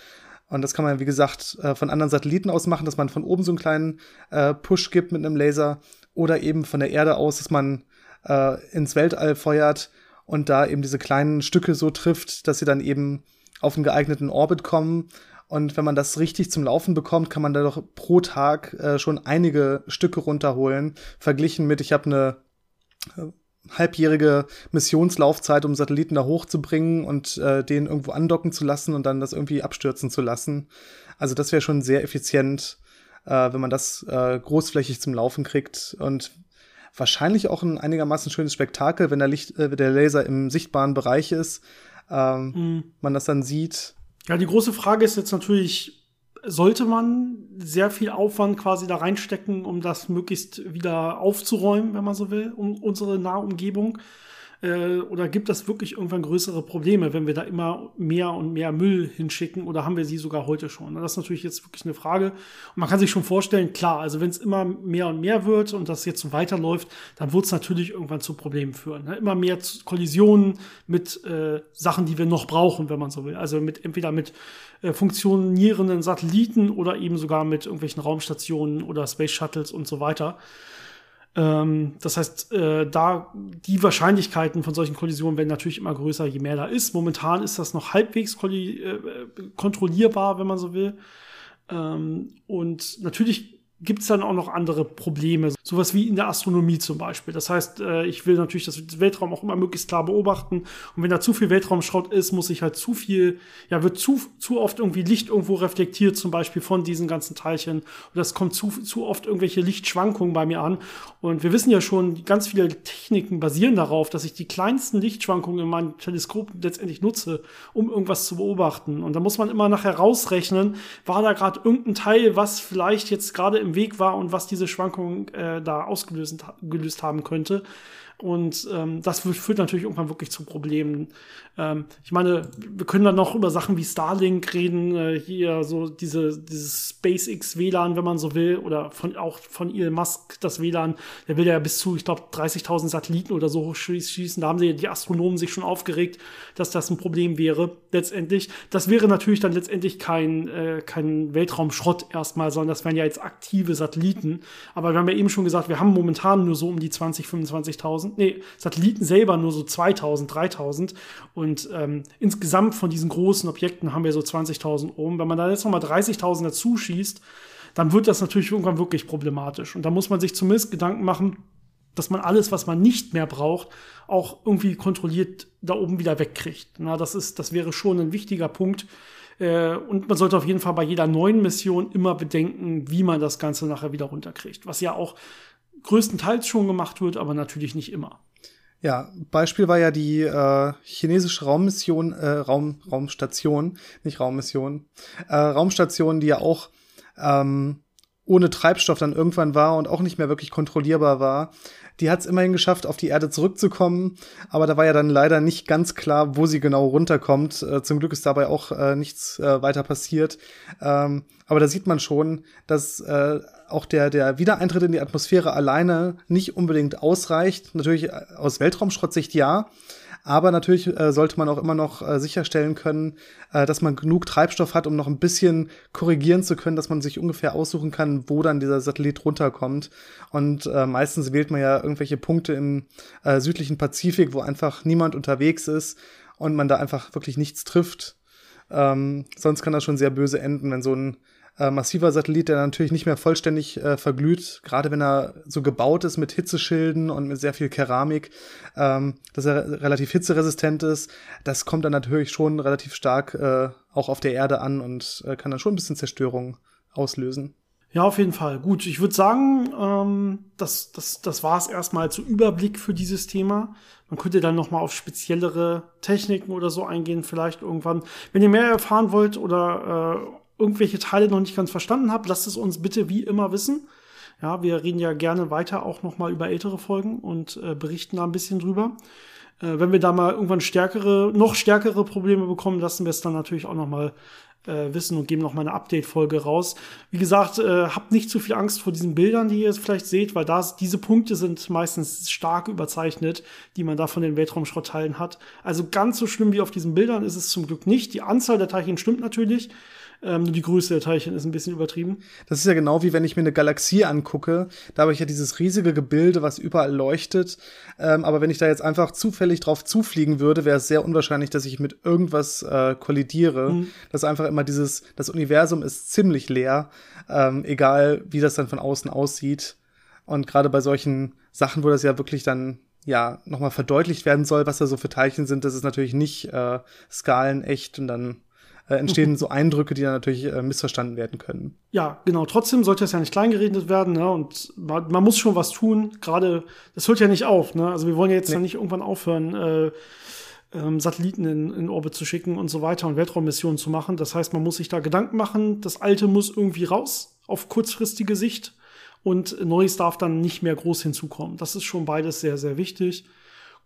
Und das kann man, wie gesagt, äh, von anderen Satelliten aus machen, dass man von oben so einen kleinen äh, Push gibt mit einem Laser oder eben von der Erde aus, dass man äh, ins Weltall feuert und da eben diese kleinen Stücke so trifft, dass sie dann eben auf einen geeigneten Orbit kommen. Und wenn man das richtig zum Laufen bekommt, kann man da doch pro Tag äh, schon einige Stücke runterholen. Verglichen mit, ich habe eine halbjährige Missionslaufzeit, um Satelliten da hochzubringen und äh, den irgendwo andocken zu lassen und dann das irgendwie abstürzen zu lassen. Also das wäre schon sehr effizient, äh, wenn man das äh, großflächig zum Laufen kriegt und wahrscheinlich auch ein einigermaßen schönes Spektakel, wenn der, Licht, äh, der Laser im sichtbaren Bereich ist, ähm, mhm. man das dann sieht. Ja, die große Frage ist jetzt natürlich, sollte man sehr viel Aufwand quasi da reinstecken, um das möglichst wieder aufzuräumen, wenn man so will, um unsere Nahumgebung? Äh, oder gibt das wirklich irgendwann größere Probleme, wenn wir da immer mehr und mehr Müll hinschicken oder haben wir sie sogar heute schon? Das ist natürlich jetzt wirklich eine Frage. Und man kann sich schon vorstellen, klar, also wenn es immer mehr und mehr wird und das jetzt so weiterläuft, dann wird es natürlich irgendwann zu Problemen führen. Ne? Immer mehr Kollisionen mit äh, Sachen, die wir noch brauchen, wenn man so will. Also mit entweder mit äh, funktionierenden Satelliten oder eben sogar mit irgendwelchen Raumstationen oder Space Shuttles und so weiter. Ähm, das heißt, äh, da die Wahrscheinlichkeiten von solchen Kollisionen werden natürlich immer größer, je mehr da ist. Momentan ist das noch halbwegs äh, kontrollierbar, wenn man so will. Ähm, und natürlich gibt es dann auch noch andere Probleme. Sowas wie in der Astronomie zum Beispiel. Das heißt, äh, ich will natürlich das Weltraum auch immer möglichst klar beobachten. Und wenn da zu viel Weltraumschrott ist, muss ich halt zu viel, ja, wird zu, zu oft irgendwie Licht irgendwo reflektiert, zum Beispiel von diesen ganzen Teilchen. Und das kommt zu, zu oft irgendwelche Lichtschwankungen bei mir an. Und wir wissen ja schon, ganz viele Techniken basieren darauf, dass ich die kleinsten Lichtschwankungen in meinem Teleskop letztendlich nutze, um irgendwas zu beobachten. Und da muss man immer nachher rausrechnen, war da gerade irgendein Teil, was vielleicht jetzt gerade im im Weg war und was diese Schwankungen äh, da ausgelöst gelöst haben könnte. Und ähm, das führt natürlich irgendwann wirklich zu Problemen. Ähm, ich meine, wir können dann noch über Sachen wie Starlink reden, äh, hier so diese, dieses SpaceX WLAN, wenn man so will, oder von, auch von Elon Musk das WLAN. Der will ja bis zu, ich glaube, 30.000 Satelliten oder so schießen. Da haben sie, die Astronomen sich schon aufgeregt, dass das ein Problem wäre, letztendlich. Das wäre natürlich dann letztendlich kein, äh, kein Weltraumschrott erstmal, sondern das wären ja jetzt aktive Satelliten. Aber wir haben ja eben schon gesagt, wir haben momentan nur so um die 20, 25.000. 3000, nee, Satelliten selber nur so 2000, 3000 und ähm, insgesamt von diesen großen Objekten haben wir so 20.000 oben. Wenn man da jetzt nochmal 30.000 dazu schießt, dann wird das natürlich irgendwann wirklich problematisch. Und da muss man sich zumindest Gedanken machen, dass man alles, was man nicht mehr braucht, auch irgendwie kontrolliert da oben wieder wegkriegt. Na, das ist, das wäre schon ein wichtiger Punkt. Äh, und man sollte auf jeden Fall bei jeder neuen Mission immer bedenken, wie man das Ganze nachher wieder runterkriegt. Was ja auch größtenteils schon gemacht wird, aber natürlich nicht immer. Ja, Beispiel war ja die äh, chinesische Raummission, äh, Raum, Raumstation, nicht Raummission, äh, Raumstation, die ja auch ähm, ohne Treibstoff dann irgendwann war und auch nicht mehr wirklich kontrollierbar war. Die hat es immerhin geschafft, auf die Erde zurückzukommen, aber da war ja dann leider nicht ganz klar, wo sie genau runterkommt. Äh, zum Glück ist dabei auch äh, nichts äh, weiter passiert. Ähm, aber da sieht man schon, dass äh, auch der, der Wiedereintritt in die Atmosphäre alleine nicht unbedingt ausreicht. Natürlich äh, aus Weltraumschrottsicht ja. Aber natürlich äh, sollte man auch immer noch äh, sicherstellen können, äh, dass man genug Treibstoff hat, um noch ein bisschen korrigieren zu können, dass man sich ungefähr aussuchen kann, wo dann dieser Satellit runterkommt. Und äh, meistens wählt man ja irgendwelche Punkte im äh, südlichen Pazifik, wo einfach niemand unterwegs ist und man da einfach wirklich nichts trifft. Ähm, sonst kann das schon sehr böse enden, wenn so ein äh, massiver Satellit, der natürlich nicht mehr vollständig äh, verglüht, gerade wenn er so gebaut ist mit Hitzeschilden und mit sehr viel Keramik, ähm, dass er relativ hitzeresistent ist. Das kommt dann natürlich schon relativ stark äh, auch auf der Erde an und äh, kann dann schon ein bisschen Zerstörung auslösen. Ja, auf jeden Fall. Gut, ich würde sagen, ähm, das, das, das war es erstmal zu Überblick für dieses Thema. Man könnte dann noch mal auf speziellere Techniken oder so eingehen, vielleicht irgendwann. Wenn ihr mehr erfahren wollt oder äh, irgendwelche Teile noch nicht ganz verstanden habt, lasst es uns bitte wie immer wissen. Ja, wir reden ja gerne weiter auch noch mal über ältere Folgen und äh, berichten da ein bisschen drüber. Äh, wenn wir da mal irgendwann stärkere, noch stärkere Probleme bekommen, lassen wir es dann natürlich auch noch mal äh, wissen und geben noch mal eine Update-Folge raus. Wie gesagt, äh, habt nicht zu viel Angst vor diesen Bildern, die ihr jetzt vielleicht seht, weil das, diese Punkte sind meistens stark überzeichnet, die man da von den Weltraumschrottteilen hat. Also ganz so schlimm wie auf diesen Bildern ist es zum Glück nicht. Die Anzahl der Teilchen stimmt natürlich. Ähm, nur die Größe der Teilchen ist ein bisschen übertrieben. Das ist ja genau wie wenn ich mir eine Galaxie angucke. Da habe ich ja dieses riesige Gebilde, was überall leuchtet. Ähm, aber wenn ich da jetzt einfach zufällig drauf zufliegen würde, wäre es sehr unwahrscheinlich, dass ich mit irgendwas äh, kollidiere. Mhm. Das ist einfach immer dieses, das Universum ist ziemlich leer, ähm, egal wie das dann von außen aussieht. Und gerade bei solchen Sachen, wo das ja wirklich dann ja nochmal verdeutlicht werden soll, was da so für Teilchen sind, das ist natürlich nicht äh, skalenecht und dann äh, entstehen so Eindrücke, die dann natürlich äh, missverstanden werden können. Ja, genau. Trotzdem sollte es ja nicht kleingeredet werden, ne? Und man, man, muss schon was tun. Gerade, das hört ja nicht auf, ne? Also wir wollen ja jetzt nee. ja nicht irgendwann aufhören, äh, ähm, Satelliten in, in Orbit zu schicken und so weiter und Weltraummissionen zu machen. Das heißt, man muss sich da Gedanken machen. Das Alte muss irgendwie raus auf kurzfristige Sicht und Neues darf dann nicht mehr groß hinzukommen. Das ist schon beides sehr, sehr wichtig.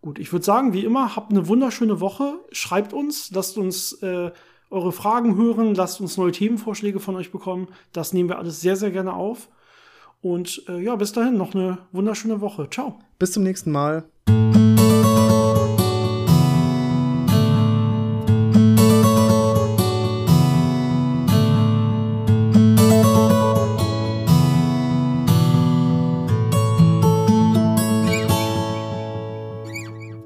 Gut, ich würde sagen, wie immer, habt eine wunderschöne Woche. Schreibt uns, lasst uns äh, eure Fragen hören, lasst uns neue Themenvorschläge von euch bekommen. Das nehmen wir alles sehr, sehr gerne auf. Und äh, ja, bis dahin noch eine wunderschöne Woche. Ciao. Bis zum nächsten Mal.